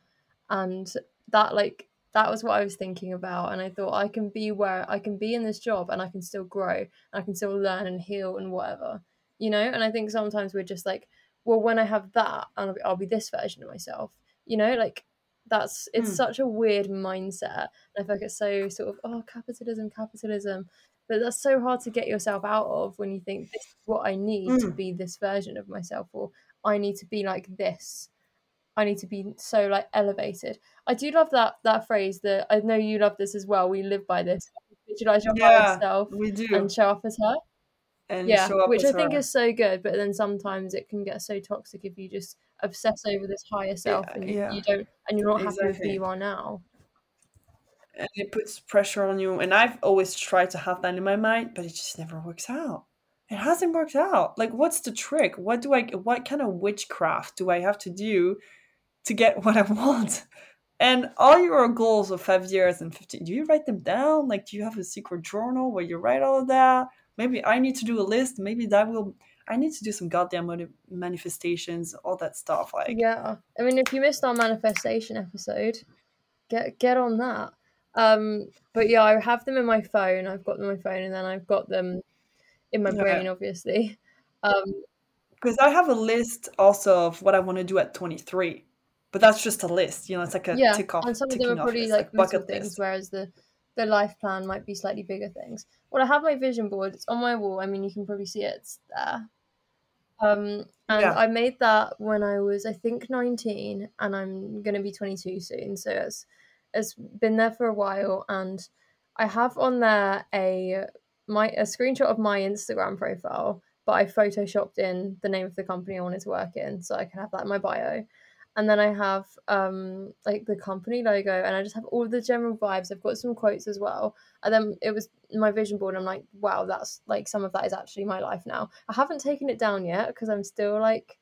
And that, like, that was what I was thinking about. And I thought I can be where I can be in this job and I can still grow and I can still learn and heal and whatever you know and i think sometimes we're just like well when i have that i'll be, I'll be this version of myself you know like that's it's mm. such a weird mindset and i feel like it's so sort of oh capitalism capitalism but that's so hard to get yourself out of when you think this is what i need mm. to be this version of myself or i need to be like this i need to be so like elevated i do love that that phrase that i know you love this as well we live by this visualize your yeah, higher self we do and show up as her and yeah, which I think is so good. But then sometimes it can get so toxic if you just obsess over this higher self yeah, and yeah. you don't, and you're not exactly. happy with who you are now. And it puts pressure on you. And I've always tried to have that in my mind, but it just never works out. It hasn't worked out. Like, what's the trick? What do I? What kind of witchcraft do I have to do to get what I want? And all your goals of five years and 15, do you write them down? Like, do you have a secret journal where you write all of that? maybe I need to do a list. Maybe that will. I need to do some goddamn manifestations, all that stuff. Like, yeah. I mean, if you missed our manifestation episode, get get on that. Um, but yeah, I have them in my phone. I've got them in my phone, and then I've got them in my brain, obviously. Um, because I have a list also of what I want to do at 23, but that's just a list. You know, it's like a yeah, tick off. And some of them are probably like, like little things, list. whereas the the life plan might be slightly bigger things. Well, I have my vision board. It's on my wall. I mean, you can probably see it. It's there. Um, and yeah. I made that when I was, I think, 19, and I'm going to be 22 soon. So it's, it's been there for a while. And I have on there a my a screenshot of my Instagram profile, but I photoshopped in the name of the company I wanted to work in, so I can have that in my bio and then I have um like the company logo and I just have all the general vibes. I've got some quotes as well. And then it was my vision board. I'm like, wow, that's like some of that is actually my life now. I haven't taken it down yet because I'm still like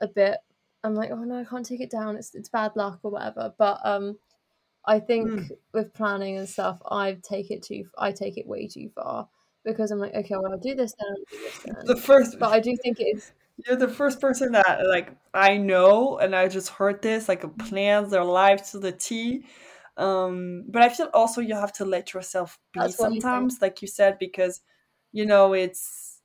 a bit I'm like, oh no, I can't take it down. It's it's bad luck or whatever. But um I think mm. with planning and stuff, I take it too I take it way too far because I'm like, okay, well I'll do this then, I'll do this then. The first but I do think it's you're the first person that like I know, and I just heard this like a plans their life to the T. Um, but I feel also you have to let yourself be That's sometimes, like you said, because you know it's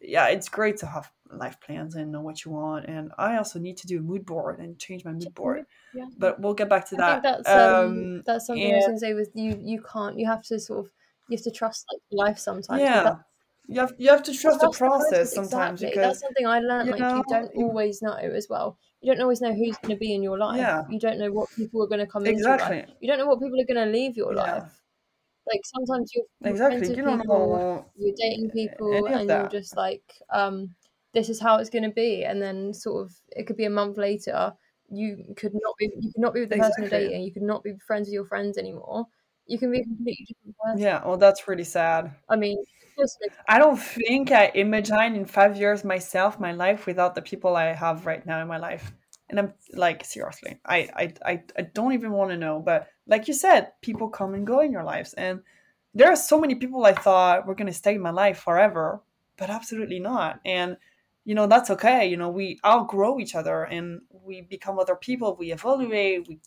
yeah, it's great to have life plans and know what you want. And I also need to do a mood board and change my mood board. Yeah. But we'll get back to I that. that's um, um, that's something. I was gonna say with you. You can't. You have to sort of you have to trust like life sometimes. Yeah you have you have to trust the process, sometimes exactly. because that's something I learned. You like know, you don't always know as well. You don't always know who's going to be in your life. Yeah. You don't know what people are going to come exactly. into your life. You don't know what people are going to leave your yeah. life. Like sometimes you're, you're exactly. you don't people, know you're dating people, and you're just like, um, this is how it's going to be, and then sort of it could be a month later. You could not be you could not be with the exactly. person you're dating. You could not be friends with your friends anymore. You can be a completely different person. Yeah, well, that's really sad. I mean, I don't think I imagine in five years myself, my life without the people I have right now in my life. And I'm like, seriously, I I I, I don't even want to know. But like you said, people come and go in your lives, and there are so many people I thought were gonna stay in my life forever, but absolutely not. And you know that's okay. You know we outgrow each other, and we become other people. We evaluate, we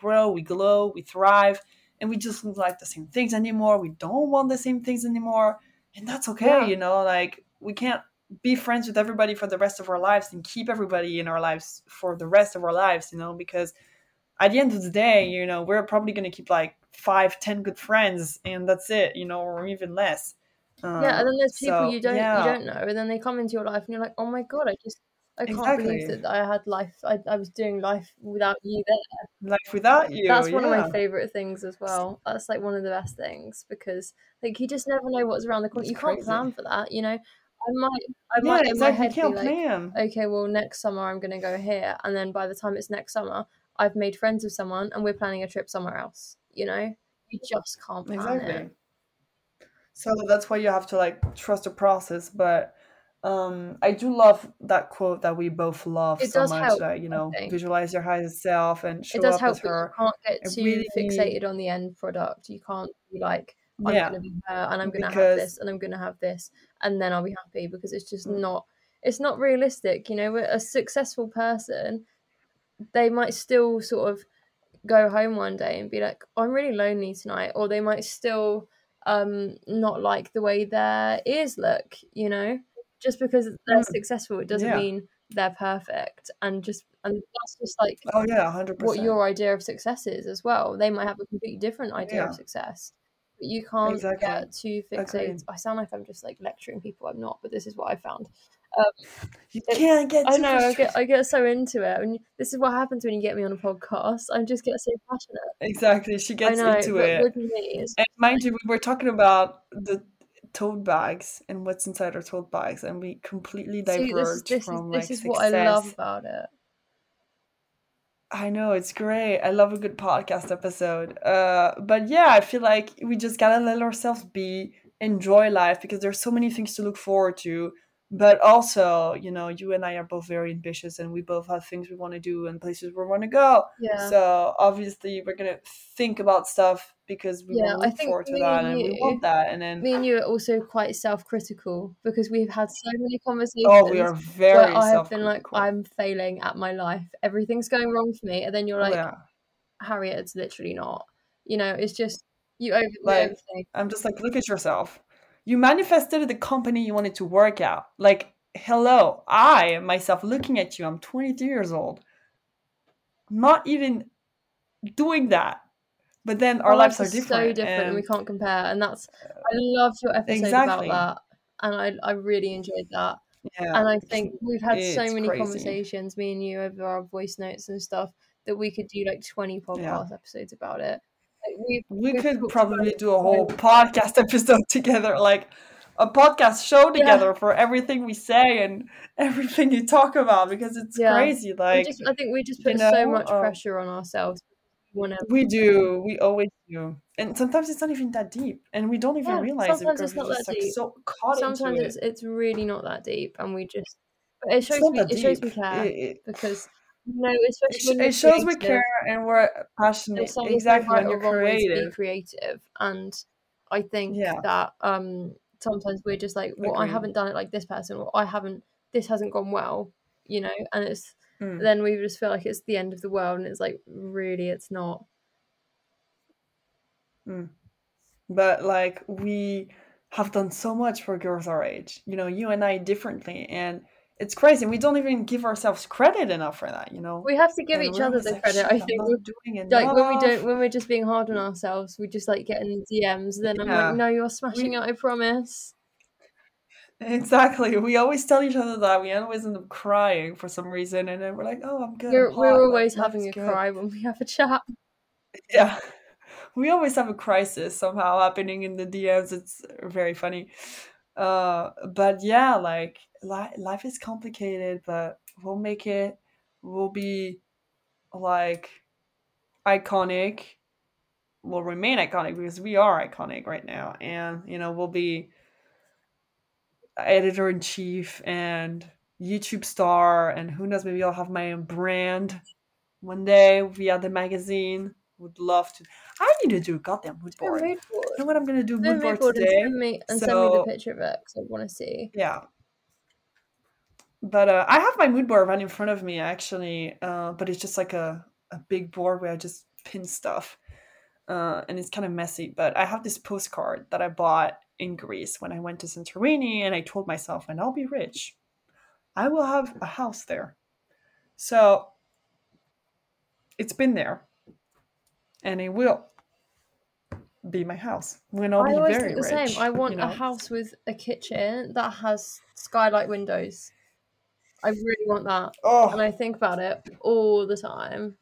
grow, we glow, we thrive, and we just don't like the same things anymore. We don't want the same things anymore and that's okay yeah. you know like we can't be friends with everybody for the rest of our lives and keep everybody in our lives for the rest of our lives you know because at the end of the day you know we're probably going to keep like five ten good friends and that's it you know or even less um, yeah and then there's people so, you don't yeah. you don't know and then they come into your life and you're like oh my god i just I can't exactly. believe that I had life. I, I was doing life without you there. Life without you. That's one yeah. of my favorite things as well. That's like one of the best things because like you just never know what's around the corner. It's you crazy. can't plan for that, you know. I might, I might yeah, in my head be like, plan. okay, well, next summer I'm going to go here, and then by the time it's next summer, I've made friends with someone, and we're planning a trip somewhere else. You know, you just can't plan exactly. it. So that's why you have to like trust the process, but um i do love that quote that we both love it so much that you know visualize your highest self and show it does up help, as her you can't get too really... fixated on the end product you can't be like i'm yeah. gonna be her and i'm gonna because... have this and i'm gonna have this and then i'll be happy because it's just mm. not it's not realistic you know a successful person they might still sort of go home one day and be like oh, i'm really lonely tonight or they might still um not like the way their ears look you know just because they're mm. successful, it doesn't yeah. mean they're perfect. And just and that's just like oh yeah, hundred what your idea of success is as well. They might have a completely different idea yeah. of success. But you can't exactly. get too fixated. I sound like I'm just like lecturing people. I'm not, but this is what I found. Um, you can't get. I know. I get. I get so into it, and this is what happens when you get me on a podcast. I just get so passionate. Exactly. She gets know, into it. Me, and mind you, we were talking about the tote bags and what's inside our tote bags, and we completely diverged See, this, this from is, like this is what I love about it. I know it's great. I love a good podcast episode. Uh, but yeah, I feel like we just gotta let ourselves be, enjoy life because there's so many things to look forward to but also you know you and i are both very ambitious and we both have things we want to do and places we want to go. Yeah. So obviously we're gonna think about stuff because we yeah, look forward to that and, you, we want that and then me and you are also quite self-critical because we've had so many conversations oh we are very i have been like i'm failing at my life. Everything's going wrong for me. And then you're oh, like yeah. harriet it's literally not. You know it's just you over like, i'm just like look at yourself you manifested the company you wanted to work at. Like, hello, I myself looking at you, I'm 23 years old, not even doing that. But then our, our lives, lives are different. So different, and, we can't compare. And that's I loved your episode exactly. about that, and I I really enjoyed that. Yeah, and I think we've had so many crazy. conversations, me and you, over our voice notes and stuff, that we could do like 20 podcast yeah. episodes about it we, we could probably do a whole podcast episode together, like a podcast show together yeah. for everything we say and everything you talk about because it's yeah. crazy. Like just, I think we just put you know, so much um, pressure on ourselves. We do. We always do. And sometimes it's not even that deep, and we don't even yeah, realize sometimes it it's not that like deep. so caught sometimes it's it. it's really not that deep, and we just. it shows me. It shows me care it, because no, especially it, it shows we care and we're passionate. Exactly, right you're creative. creative, and I think yeah. that um sometimes we're just like, well, Agreed. I haven't done it like this person, or I haven't. This hasn't gone well, you know, and it's mm. then we just feel like it's the end of the world, and it's like really, it's not. Mm. But like we have done so much for girls our age, you know, you and I differently, and it's crazy. We don't even give ourselves credit enough for that, you know. We have to give and each other the like, credit. I think we're doing enough. Like when we don't, when we're just being hard on ourselves, we just like get in the DMs. Then yeah. I'm like, no, you're smashing we, it. I promise. Exactly. We always tell each other that. We always end up crying for some reason, and then we're like, "Oh, I'm good." We're, I'm we're always having a good. cry when we have a chat. Yeah, we always have a crisis somehow happening in the DMs. It's very funny. Uh, but yeah, like li- life is complicated, but we'll make it. We'll be like iconic. We'll remain iconic because we are iconic right now, and you know we'll be editor in chief and YouTube star, and who knows, maybe I'll have my own brand one day via the magazine. Would love to. I need to do a goddamn mood board. board. You know what I'm gonna do? Mood, mood board, today. And, send me, and so, send me the picture of it because I want to see. Yeah. But uh, I have my mood board right in front of me actually, uh, but it's just like a, a big board where I just pin stuff, uh, and it's kind of messy. But I have this postcard that I bought in Greece when I went to Santorini, and I told myself, when I'll be rich, I will have a house there. So it's been there, and it will be my house when I'll I be very the rich. Same. I want you know? a house with a kitchen that has skylight windows. I really want that, oh. and I think about it all the time.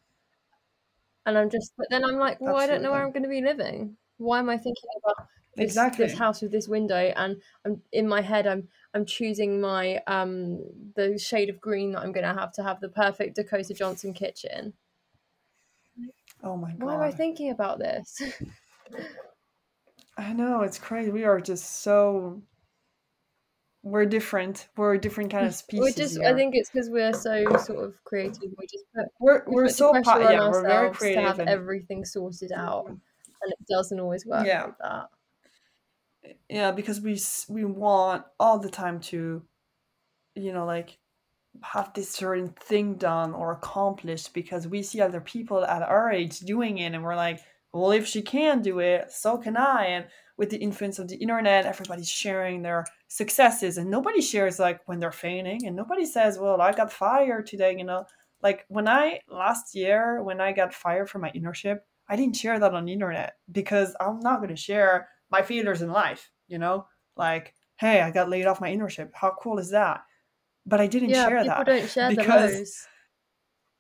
And I'm just, but then I'm like, well, Absolutely. I don't know where I'm going to be living. Why am I thinking about this, exactly. this house with this window and I'm in my head I'm I'm choosing my um the shade of green that I'm gonna have to have the perfect Dakota Johnson kitchen. Oh my god. Why am I thinking about this? I know, it's crazy. We are just so we're different. We're a different kind of species. We're just here. I think it's because we're so sort of creative. We just put we're we we're so pa- yeah, we're very creative to have and... everything sorted out. And it doesn't always work yeah. like that yeah because we we want all the time to you know like have this certain thing done or accomplished because we see other people at our age doing it and we're like well if she can do it so can i and with the influence of the internet everybody's sharing their successes and nobody shares like when they're failing and nobody says well i got fired today you know like when i last year when i got fired from my internship i didn't share that on the internet because i'm not going to share my failures in life, you know? Like, hey, I got laid off my internship. How cool is that? But I didn't yeah, share people that. don't share because the lows.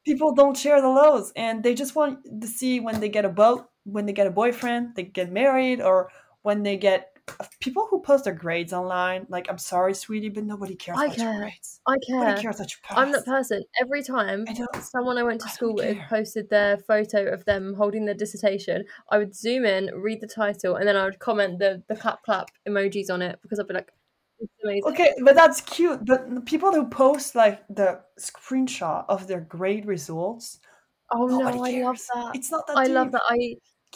People don't share the lows and they just want to see when they get a boat, when they get a boyfriend, they get married, or when they get people who post their grades online, like I'm sorry, sweetie, but nobody cares I about care. your grades. I care. Nobody cares about your. I'm that person. Every time I someone I went to school with posted their photo of them holding their dissertation, I would zoom in, read the title, and then I would comment the the clap clap emojis on it because I'd be like, Okay, but that's cute. But people who post like the screenshot of their grade results, oh no, cares. I love that. It's not that. I deep. love that. I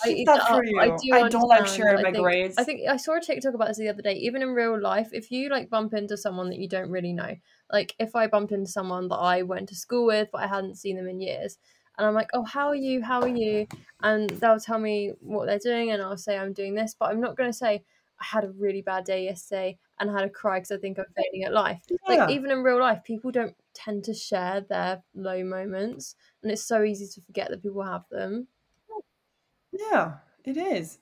keep I, that for you. I, do I don't like sharing my think, grades. I think I saw a TikTok about this the other day. Even in real life, if you like bump into someone that you don't really know, like if I bump into someone that I went to school with but I hadn't seen them in years, and I'm like, oh, how are you? How are you? And they'll tell me what they're doing, and I'll say I'm doing this, but I'm not going to say I had a really bad day yesterday and had a cry because I think I'm failing at life. Yeah. Like even in real life, people don't tend to share their low moments, and it's so easy to forget that people have them. Yeah, it is.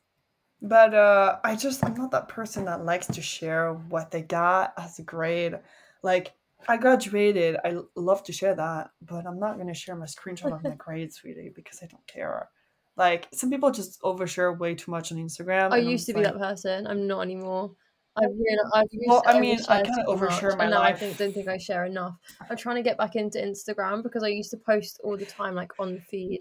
But uh I just I'm not that person that likes to share what they got as a grade. Like I graduated, I love to share that, but I'm not gonna share my screenshot of my grades, sweetie, because I don't care. Like some people just overshare way too much on Instagram. I used to be that person. I'm not anymore. I really, I well, I mean, I kind of overshare my life. I think, don't think I share enough. I'm trying to get back into Instagram because I used to post all the time, like on the feed.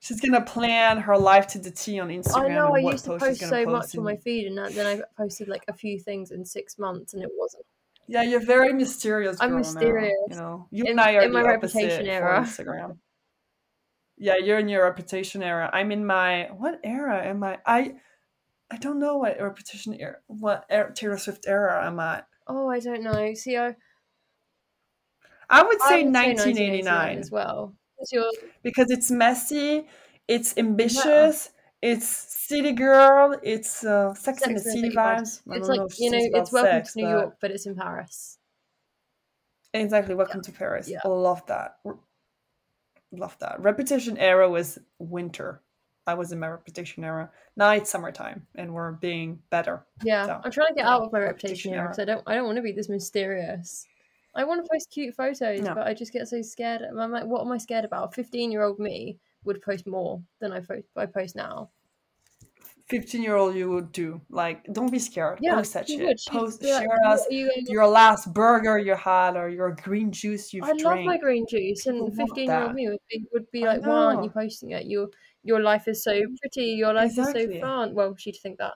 She's gonna plan her life to the T on Instagram. I know. I used to post so post much on my feed, and then I posted like a few things in six months, and it wasn't. Yeah, you're very mysterious. I'm mysterious. Now, you know, you in, and I are in my reputation era. Instagram. Yeah, you're in your reputation era. I'm in my what era am I? I I don't know what repetition era, what era, Taylor Swift era I'm at. Oh, I don't know. See, I I would say, I would 1989. 1989 as well because it's messy, it's ambitious, yeah. it's city girl, it's uh, sex, sex and the city vibes. It's like you know, it's welcome sex, to New but... York, but it's in Paris. Exactly, welcome yeah. to Paris. Yeah. I love that. Love that. Repetition era was winter. I was in my reputation era. Now it's summertime, and we're being better. Yeah, so, I'm trying to get out of my reputation era because I don't I don't want to be this mysterious. I want to post cute photos, no. but I just get so scared. I'm like, what am I scared about? Fifteen year old me would post more than I post I post now. 15 year old you would do like don't be scared yeah, post that shit would. post share like, us you your last burger you had or your green juice you've i drank. love my green juice and 15 year old me would be, would be like why aren't you posting it your your life is so pretty your life exactly. is so fun well she'd think that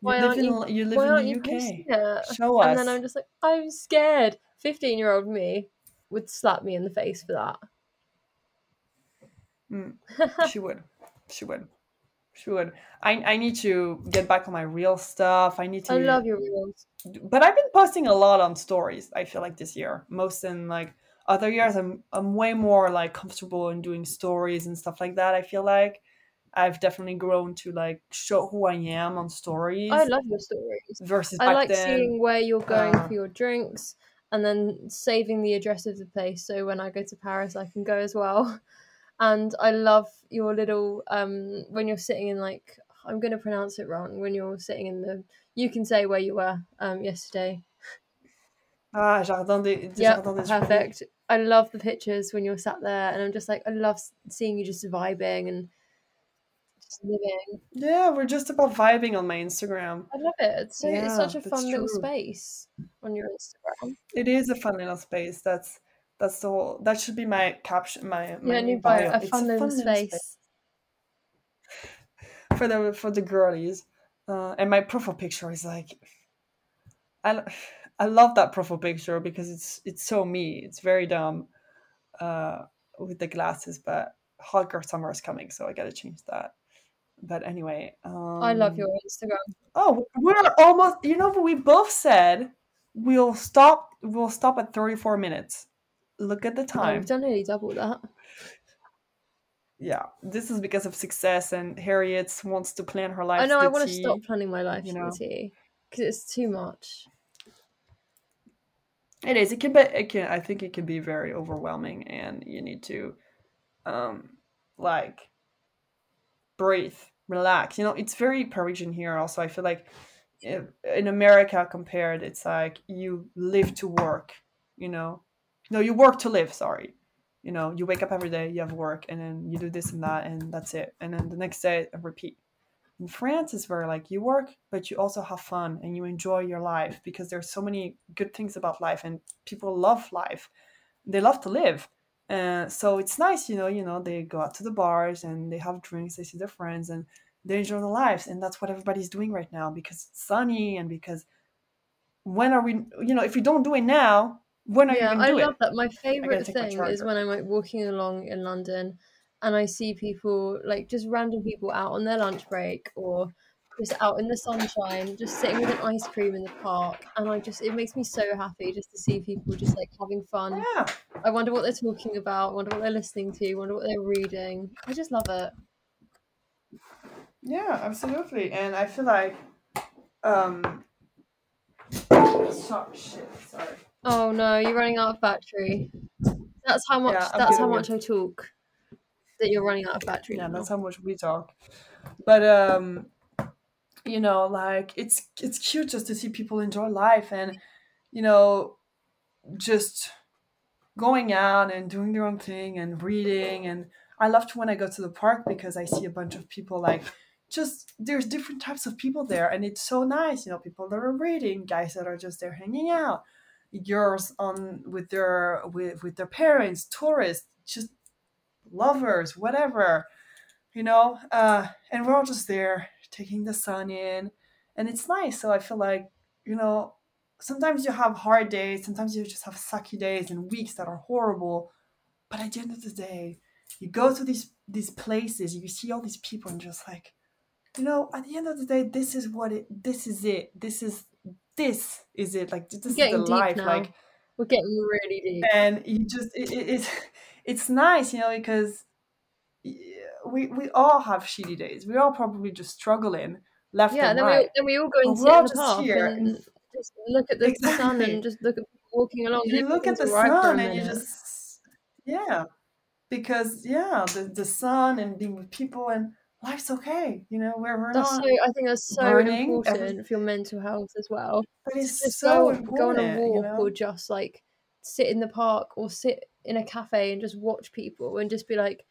why you live, in, you, you live in the uk show us and then i'm just like i'm scared 15 year old me would slap me in the face for that mm, she would she would she would. I I need to get back on my real stuff. I need to. I love your reels. But I've been posting a lot on stories. I feel like this year, most in like other years, I'm I'm way more like comfortable in doing stories and stuff like that. I feel like I've definitely grown to like show who I am on stories. I love your stories. Versus I like then, seeing where you're going uh, for your drinks and then saving the address of the place so when I go to Paris I can go as well. and I love your little um when you're sitting in like I'm going to pronounce it wrong when you're sitting in the you can say where you were um yesterday. Ah, Jardin des, yeah, perfect. I love the pictures when you're sat there, and I'm just like, I love seeing you just vibing and just living. Yeah, we're just about vibing on my Instagram. I love it. It's, so, yeah, it's such a fun little space on your Instagram. It is a fun little space. That's that's the whole. That should be my caption. My, my yeah, new bio. bio. A fun, little, space. space. for the for the girlies, uh, and my profile picture is like, I I love that profile picture because it's it's so me. It's very dumb, uh, with the glasses, but hot girl summer is coming, so I gotta change that. But anyway, um, I love your Instagram. Oh, we're almost. You know, we both said we'll stop. We'll stop at thirty four minutes. Look at the time. we've done nearly double that. Yeah, this is because of success, and Harriet wants to plan her life. I know. I want to stop planning my life you know? because it's too much. It is. It can be. It can. I think it can be very overwhelming, and you need to, um, like, breathe, relax. You know, it's very Parisian here. Also, I feel like, in America compared, it's like you live to work. You know, no you work to live sorry you know you wake up every day you have work and then you do this and that and that's it and then the next day repeat in france is where like you work but you also have fun and you enjoy your life because there's so many good things about life and people love life they love to live and so it's nice you know you know they go out to the bars and they have drinks they see their friends and they enjoy their lives and that's what everybody's doing right now because it's sunny and because when are we you know if we don't do it now when are yeah, you I love it? that. My favorite thing is when I'm like walking along in London and I see people like just random people out on their lunch break or just out in the sunshine, just sitting with an ice cream in the park, and I just it makes me so happy just to see people just like having fun. Yeah. I wonder what they're talking about. Wonder what they're listening to. Wonder what they're reading. I just love it. Yeah, absolutely, and I feel like um. Sorry, shit, sorry. Oh no, you're running out of battery. That's how much. Yeah, that's how much I talk. That you're running out of battery. Yeah, now. that's how much we talk. But um, you know, like it's it's cute just to see people enjoy life and you know, just going out and doing their own thing and reading and I love to when I go to the park because I see a bunch of people like just there's different types of people there and it's so nice you know people that are reading guys that are just there hanging out girls on with their with, with their parents tourists just lovers whatever you know uh and we're all just there taking the sun in and it's nice so i feel like you know sometimes you have hard days sometimes you just have sucky days and weeks that are horrible but at the end of the day you go to these these places you see all these people and just like you know at the end of the day this is what it this is it this is this is it like this is the life now. like we're getting really deep and you just it, it, it's it's nice you know because we we all have shitty days we all probably just struggling left yeah and then, right. we, then we all go and sit in the park and, and just look at the exactly. sun and just look at walking along you look at the sun and you just yeah because yeah the, the sun and being with people and life's okay. You know, where we're that's not. So, I think that's so burning, important every... for your mental health as well. But it's just so go, important, go on a walk you know? or just like sit in the park or sit in a cafe and just watch people and just be like,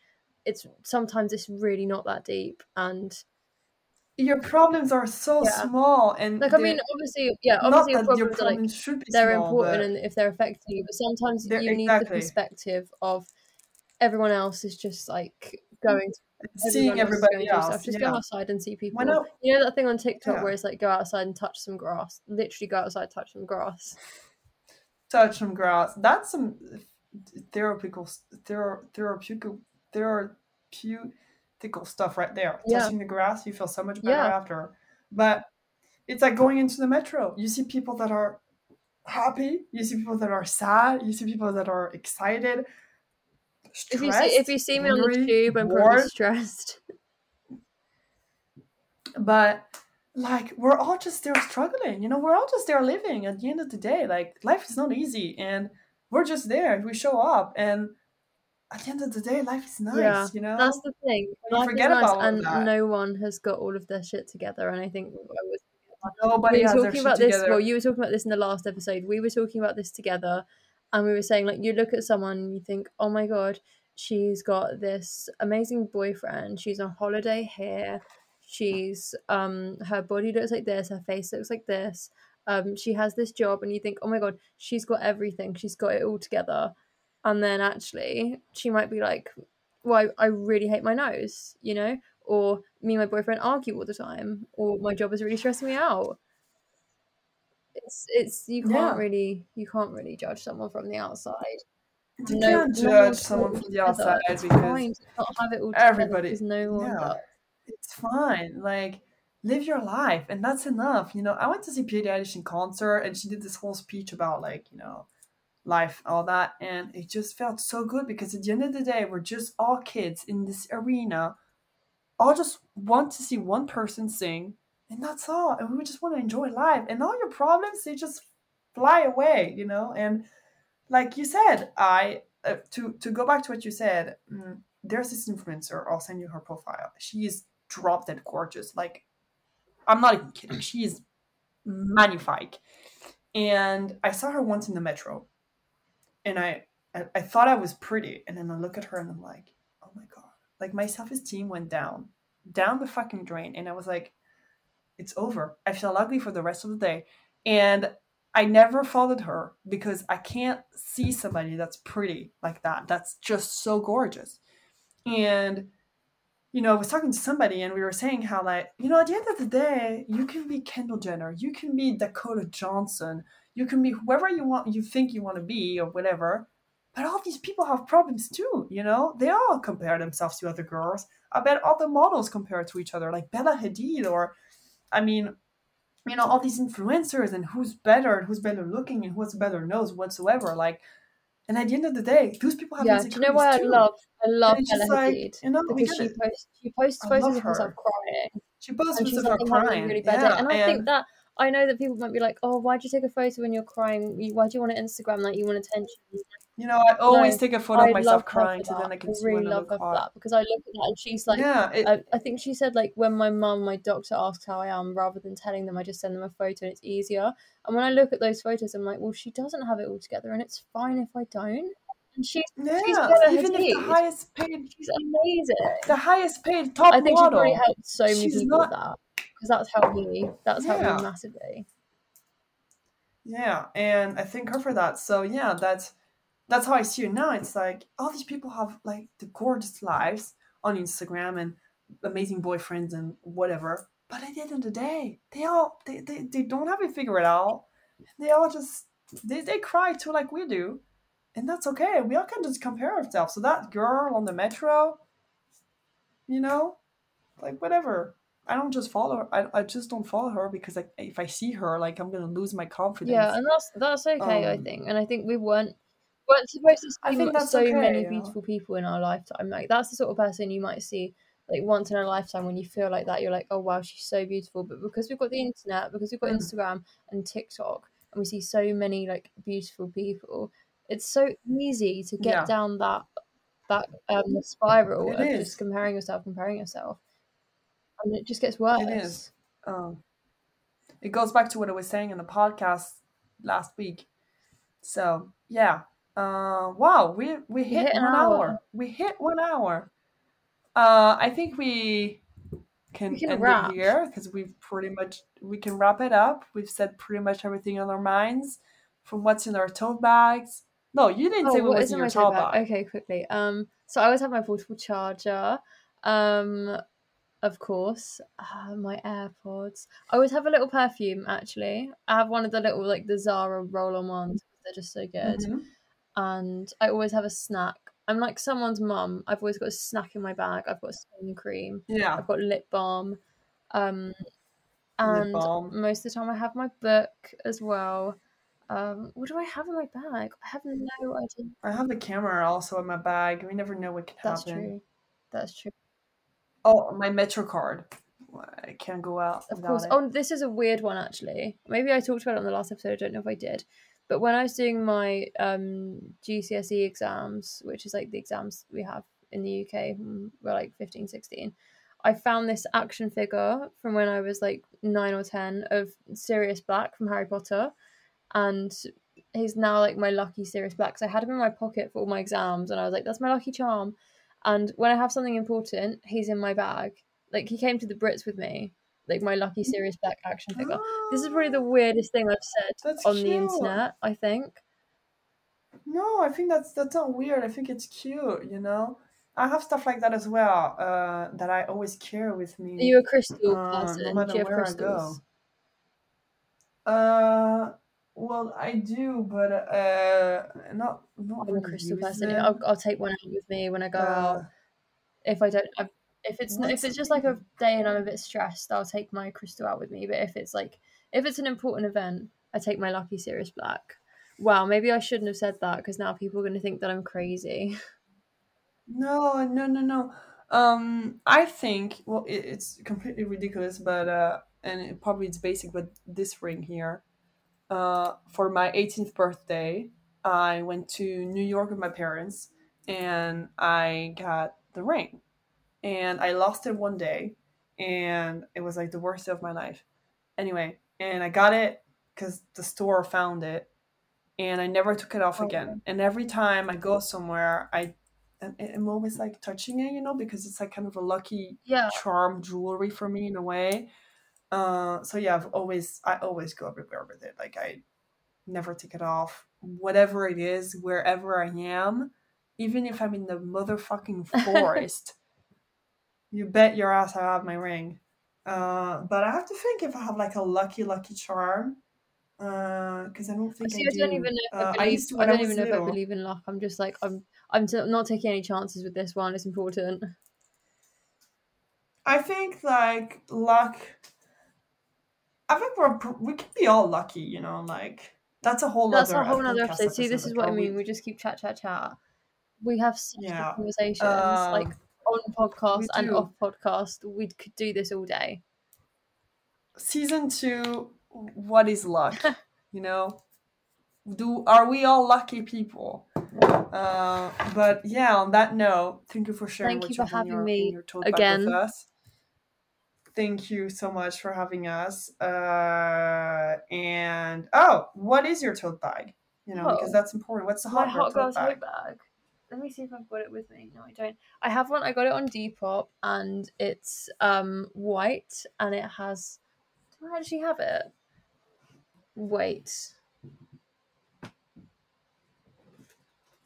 it's sometimes it's really not that deep and your problems are so yeah. small and like I mean obviously yeah obviously your problems, problems like, should be they're small, important and if they're affecting you but sometimes you exactly. need the perspective of everyone else is just like going seeing everybody else. Stuff. Just yeah. go outside and see people. You know that thing on TikTok yeah. where it's like go outside and touch some grass. Literally go outside, touch some grass. Touch some grass. That's some therapeutical, thera, therapeutical, therapeutical stuff right there. Yeah. Touching the grass, you feel so much better after. But it's like going into the metro. You see people that are happy. You see people that are sad. You see people that are excited if you see if you see me on the tube, I'm bored. probably stressed. But like we're all just there struggling, you know, we're all just there living at the end of the day. Like life is not easy and we're just there. We show up and at the end of the day, life is nice, yeah, you know. That's the thing. Life forget nice about and that. no one has got all of their shit together. And I think I was nobody we were talking about this. Together. Well, you were talking about this in the last episode. We were talking about this together, and we were saying like you look at someone and you think oh my god she's got this amazing boyfriend she's on holiday here she's um her body looks like this her face looks like this um she has this job and you think oh my god she's got everything she's got it all together and then actually she might be like well I, I really hate my nose you know or me and my boyfriend argue all the time or my job is really stressing me out it's it's you can't yeah. really you can't really judge someone from the outside. You no, can't judge someone from the outside it's because everybody no one yeah, it's fine. Like live your life and that's enough. You know, I went to see Billie Eilish in concert and she did this whole speech about like, you know, life, all that, and it just felt so good because at the end of the day, we're just all kids in this arena, all just want to see one person sing and that's all and we just want to enjoy life and all your problems they just fly away you know and like you said i uh, to to go back to what you said mm, there's this influencer i'll send you her profile she is drop dead gorgeous like i'm not even kidding she is magnifique and i saw her once in the metro and I, I i thought i was pretty and then i look at her and i'm like oh my god like my self-esteem went down down the fucking drain and i was like it's over. I feel ugly for the rest of the day. And I never followed her because I can't see somebody that's pretty like that. That's just so gorgeous. And, you know, I was talking to somebody and we were saying how, like, you know, at the end of the day, you can be Kendall Jenner, you can be Dakota Johnson, you can be whoever you want, you think you want to be or whatever. But all these people have problems too, you know? They all compare themselves to other girls. I bet all the models compare to each other, like Bella Hadid or I mean, you know, all these influencers and who's better and who's better looking and who's better nose whatsoever. Like, and at the end of the day, those people have yeah. Do you know why too. I love? I love Bella like, Hadid you know, because she posts she posts photos of herself crying. She posts photos of her crying. Really bad yeah, and I and... think that I know that people might be like, "Oh, why'd you take a photo when you're crying? Why do you want to Instagram that? You want attention?" You know, I always no, take a photo I of myself crying, so then I can I really love her for that because I look at that and she's like, yeah. It, I, I, think she said like when my mum, my doctor asks how I am, rather than telling them, I just send them a photo and it's easier. And when I look at those photos, I'm like, well, she doesn't have it all together, and it's fine if I don't. And she's yeah, she's even if the highest paid, she's amazing. The highest paid top I think model. she's really helped so many she's people not... with that because that's helped me. That's helped yeah. me massively. Yeah, and I thank her for that. So yeah, that's that's how I see it now. It's like all these people have like the gorgeous lives on Instagram and amazing boyfriends and whatever. But at the end of the day, they all they, they, they don't have it figured out. They all just they, they cry too like we do. And that's okay. We all can just compare ourselves. So that girl on the metro, you know, like whatever. I don't just follow her. I, I just don't follow her because like if I see her, like I'm gonna lose my confidence. Yeah, and that's that's okay. Um, I think, and I think we weren't weren't supposed to see I think that's so okay, many beautiful people in our lifetime. Like that's the sort of person you might see like once in a lifetime when you feel like that. You're like, oh wow, she's so beautiful. But because we've got the internet, because we've got mm. Instagram and TikTok, and we see so many like beautiful people, it's so easy to get yeah. down that that um spiral it of is. just comparing yourself, comparing yourself. and it just gets worse. It is. Um, it goes back to what I was saying in the podcast last week. So yeah. Uh, wow, we we hit, hit one hour. hour. We hit one hour. Uh, I think we can, we can end wrap. it here because we've pretty much we can wrap it up. We've said pretty much everything on our minds from what's in our tote bags. No, you didn't oh, say what, what was in your tote bag. bag. Okay, quickly. Um, so I always have my portable charger. Um, of course, uh, my AirPods. I always have a little perfume. Actually, I have one of the little like the Zara roll-on ones. They're just so good. Mm-hmm. And I always have a snack. I'm like someone's mum. I've always got a snack in my bag. I've got skin cream. Yeah. I've got lip balm. Um, and balm. most of the time I have my book as well. Um, what do I have in my bag? I have no idea. I have the camera also in my bag. We never know what can happen. That's happen. true. That's true. Oh, my Metro card. I can't go out. Of course. It. Oh, this is a weird one actually. Maybe I talked about it on the last episode. I don't know if I did. But when I was doing my um, GCSE exams, which is like the exams we have in the UK, we're like 15, 16, I found this action figure from when I was like nine or 10 of Sirius Black from Harry Potter. And he's now like my lucky Sirius Black. So I had him in my pocket for all my exams, and I was like, that's my lucky charm. And when I have something important, he's in my bag. Like he came to the Brits with me, like my lucky Sirius Black action figure. Oh, this is probably the weirdest thing I've said on cute. the internet. I think. No, I think that's that's not weird. I think it's cute. You know, I have stuff like that as well. Uh, that I always carry with me. Are you a crystal uh, person? No matter Do you have where crystals? I go. Uh, well, I do, but uh, not not. I'm a crystal person. I'll, I'll take one out with me when I go uh, out. If I don't, I, if it's if it's just like a day and I'm a bit stressed, I'll take my crystal out with me. But if it's like if it's an important event, I take my lucky Sirius Black. Wow, maybe I shouldn't have said that because now people are going to think that I'm crazy. No, no, no, no. Um, I think well, it, it's completely ridiculous, but uh, and it, probably it's basic, but this ring here uh, for my 18th birthday, I went to New York with my parents and I got the ring. And I lost it one day and it was like the worst day of my life. Anyway, and I got it because the store found it and I never took it off oh, again. And every time I go somewhere, I I'm always like touching it, you know, because it's like kind of a lucky yeah. charm jewelry for me in a way. Uh, so yeah, I've always I always go everywhere with it. Like I never take it off, whatever it is, wherever I am, even if I'm in the motherfucking forest. You bet your ass I have my ring. Uh, but I have to think if I have like a lucky lucky charm. Because uh, I don't think See, I, I, don't even know if I, believe, I, I don't even know little. if I believe in luck. I'm just like I'm. I'm t- not taking any chances with this one. It's important. I think like luck I think we're we can be all lucky, you know, like that's a whole that's a whole other episode. See, this is what I mean. We just keep chat, chat, chat. We have such yeah. conversations uh, like on podcast and off podcast. We could do this all day. Season two, what is luck? you know, do are we all lucky people? Uh, but yeah, on that note, thank you for sharing. Thank you for having your, me again. With us thank you so much for having us. Uh, and oh, what is your tote bag? You know, oh, because that's important. What's the hot, hot girl tote bag? Let me see if I've got it with me. No, I don't. I have one. I got it on Depop, and it's um white, and it has. Do I actually have it? Wait.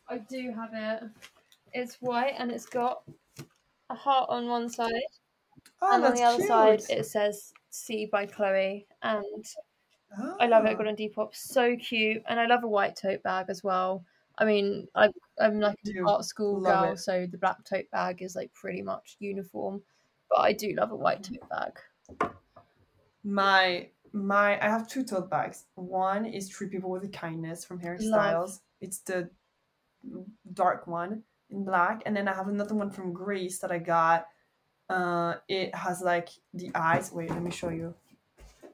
I do have it. It's white, and it's got a heart on one side Oh, and on the other cute. side it says "See" by Chloe, and oh. I love it. I got on Depop, so cute, and I love a white tote bag as well. I mean, I, I'm like an art school girl, it. so the black tote bag is like pretty much uniform, but I do love a white tote bag. My my, I have two tote bags. One is Treat People with a Kindness from Harry Styles. It's the dark one in black, and then I have another one from Greece that I got uh, it has like the eyes. Wait, let me show you.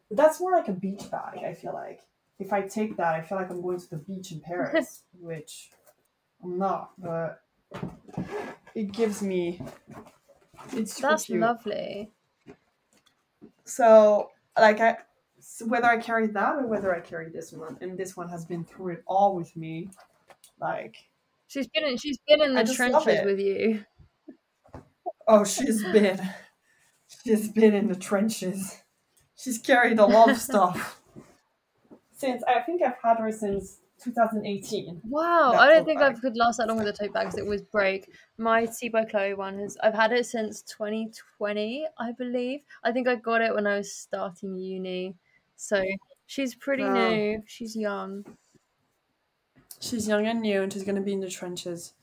That's more like a beach bag. I feel like if I take that, I feel like I'm going to the beach in Paris, which I'm not. But it gives me. It's that's lovely. So like I whether I carry that or whether I carry this one, and this one has been through it all with me. Like she's been in she's been in the trenches with you. Oh, she's been she's been in the trenches. She's carried a lot of stuff. Since I think I've had her since 2018. Wow, I don't think bag. I could last that long with a tote bag because it was break. My Tea by Chloe one has I've had it since 2020, I believe. I think I got it when I was starting uni. So she's pretty oh. new. She's young. She's young and new, and she's gonna be in the trenches.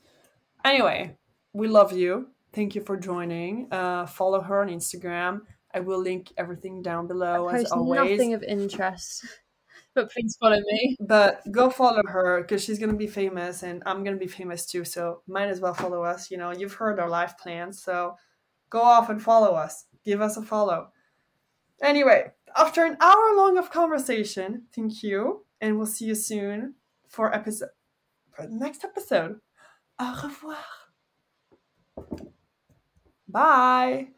Anyway, we love you. Thank you for joining. Uh, follow her on Instagram. I will link everything down below as always. Nothing of interest, but please follow me. But go follow her because she's gonna be famous, and I'm gonna be famous too. So might as well follow us. You know, you've heard our life plans, so go off and follow us. Give us a follow. Anyway, after an hour long of conversation, thank you, and we'll see you soon for episode for the next episode. Au revoir. Bye.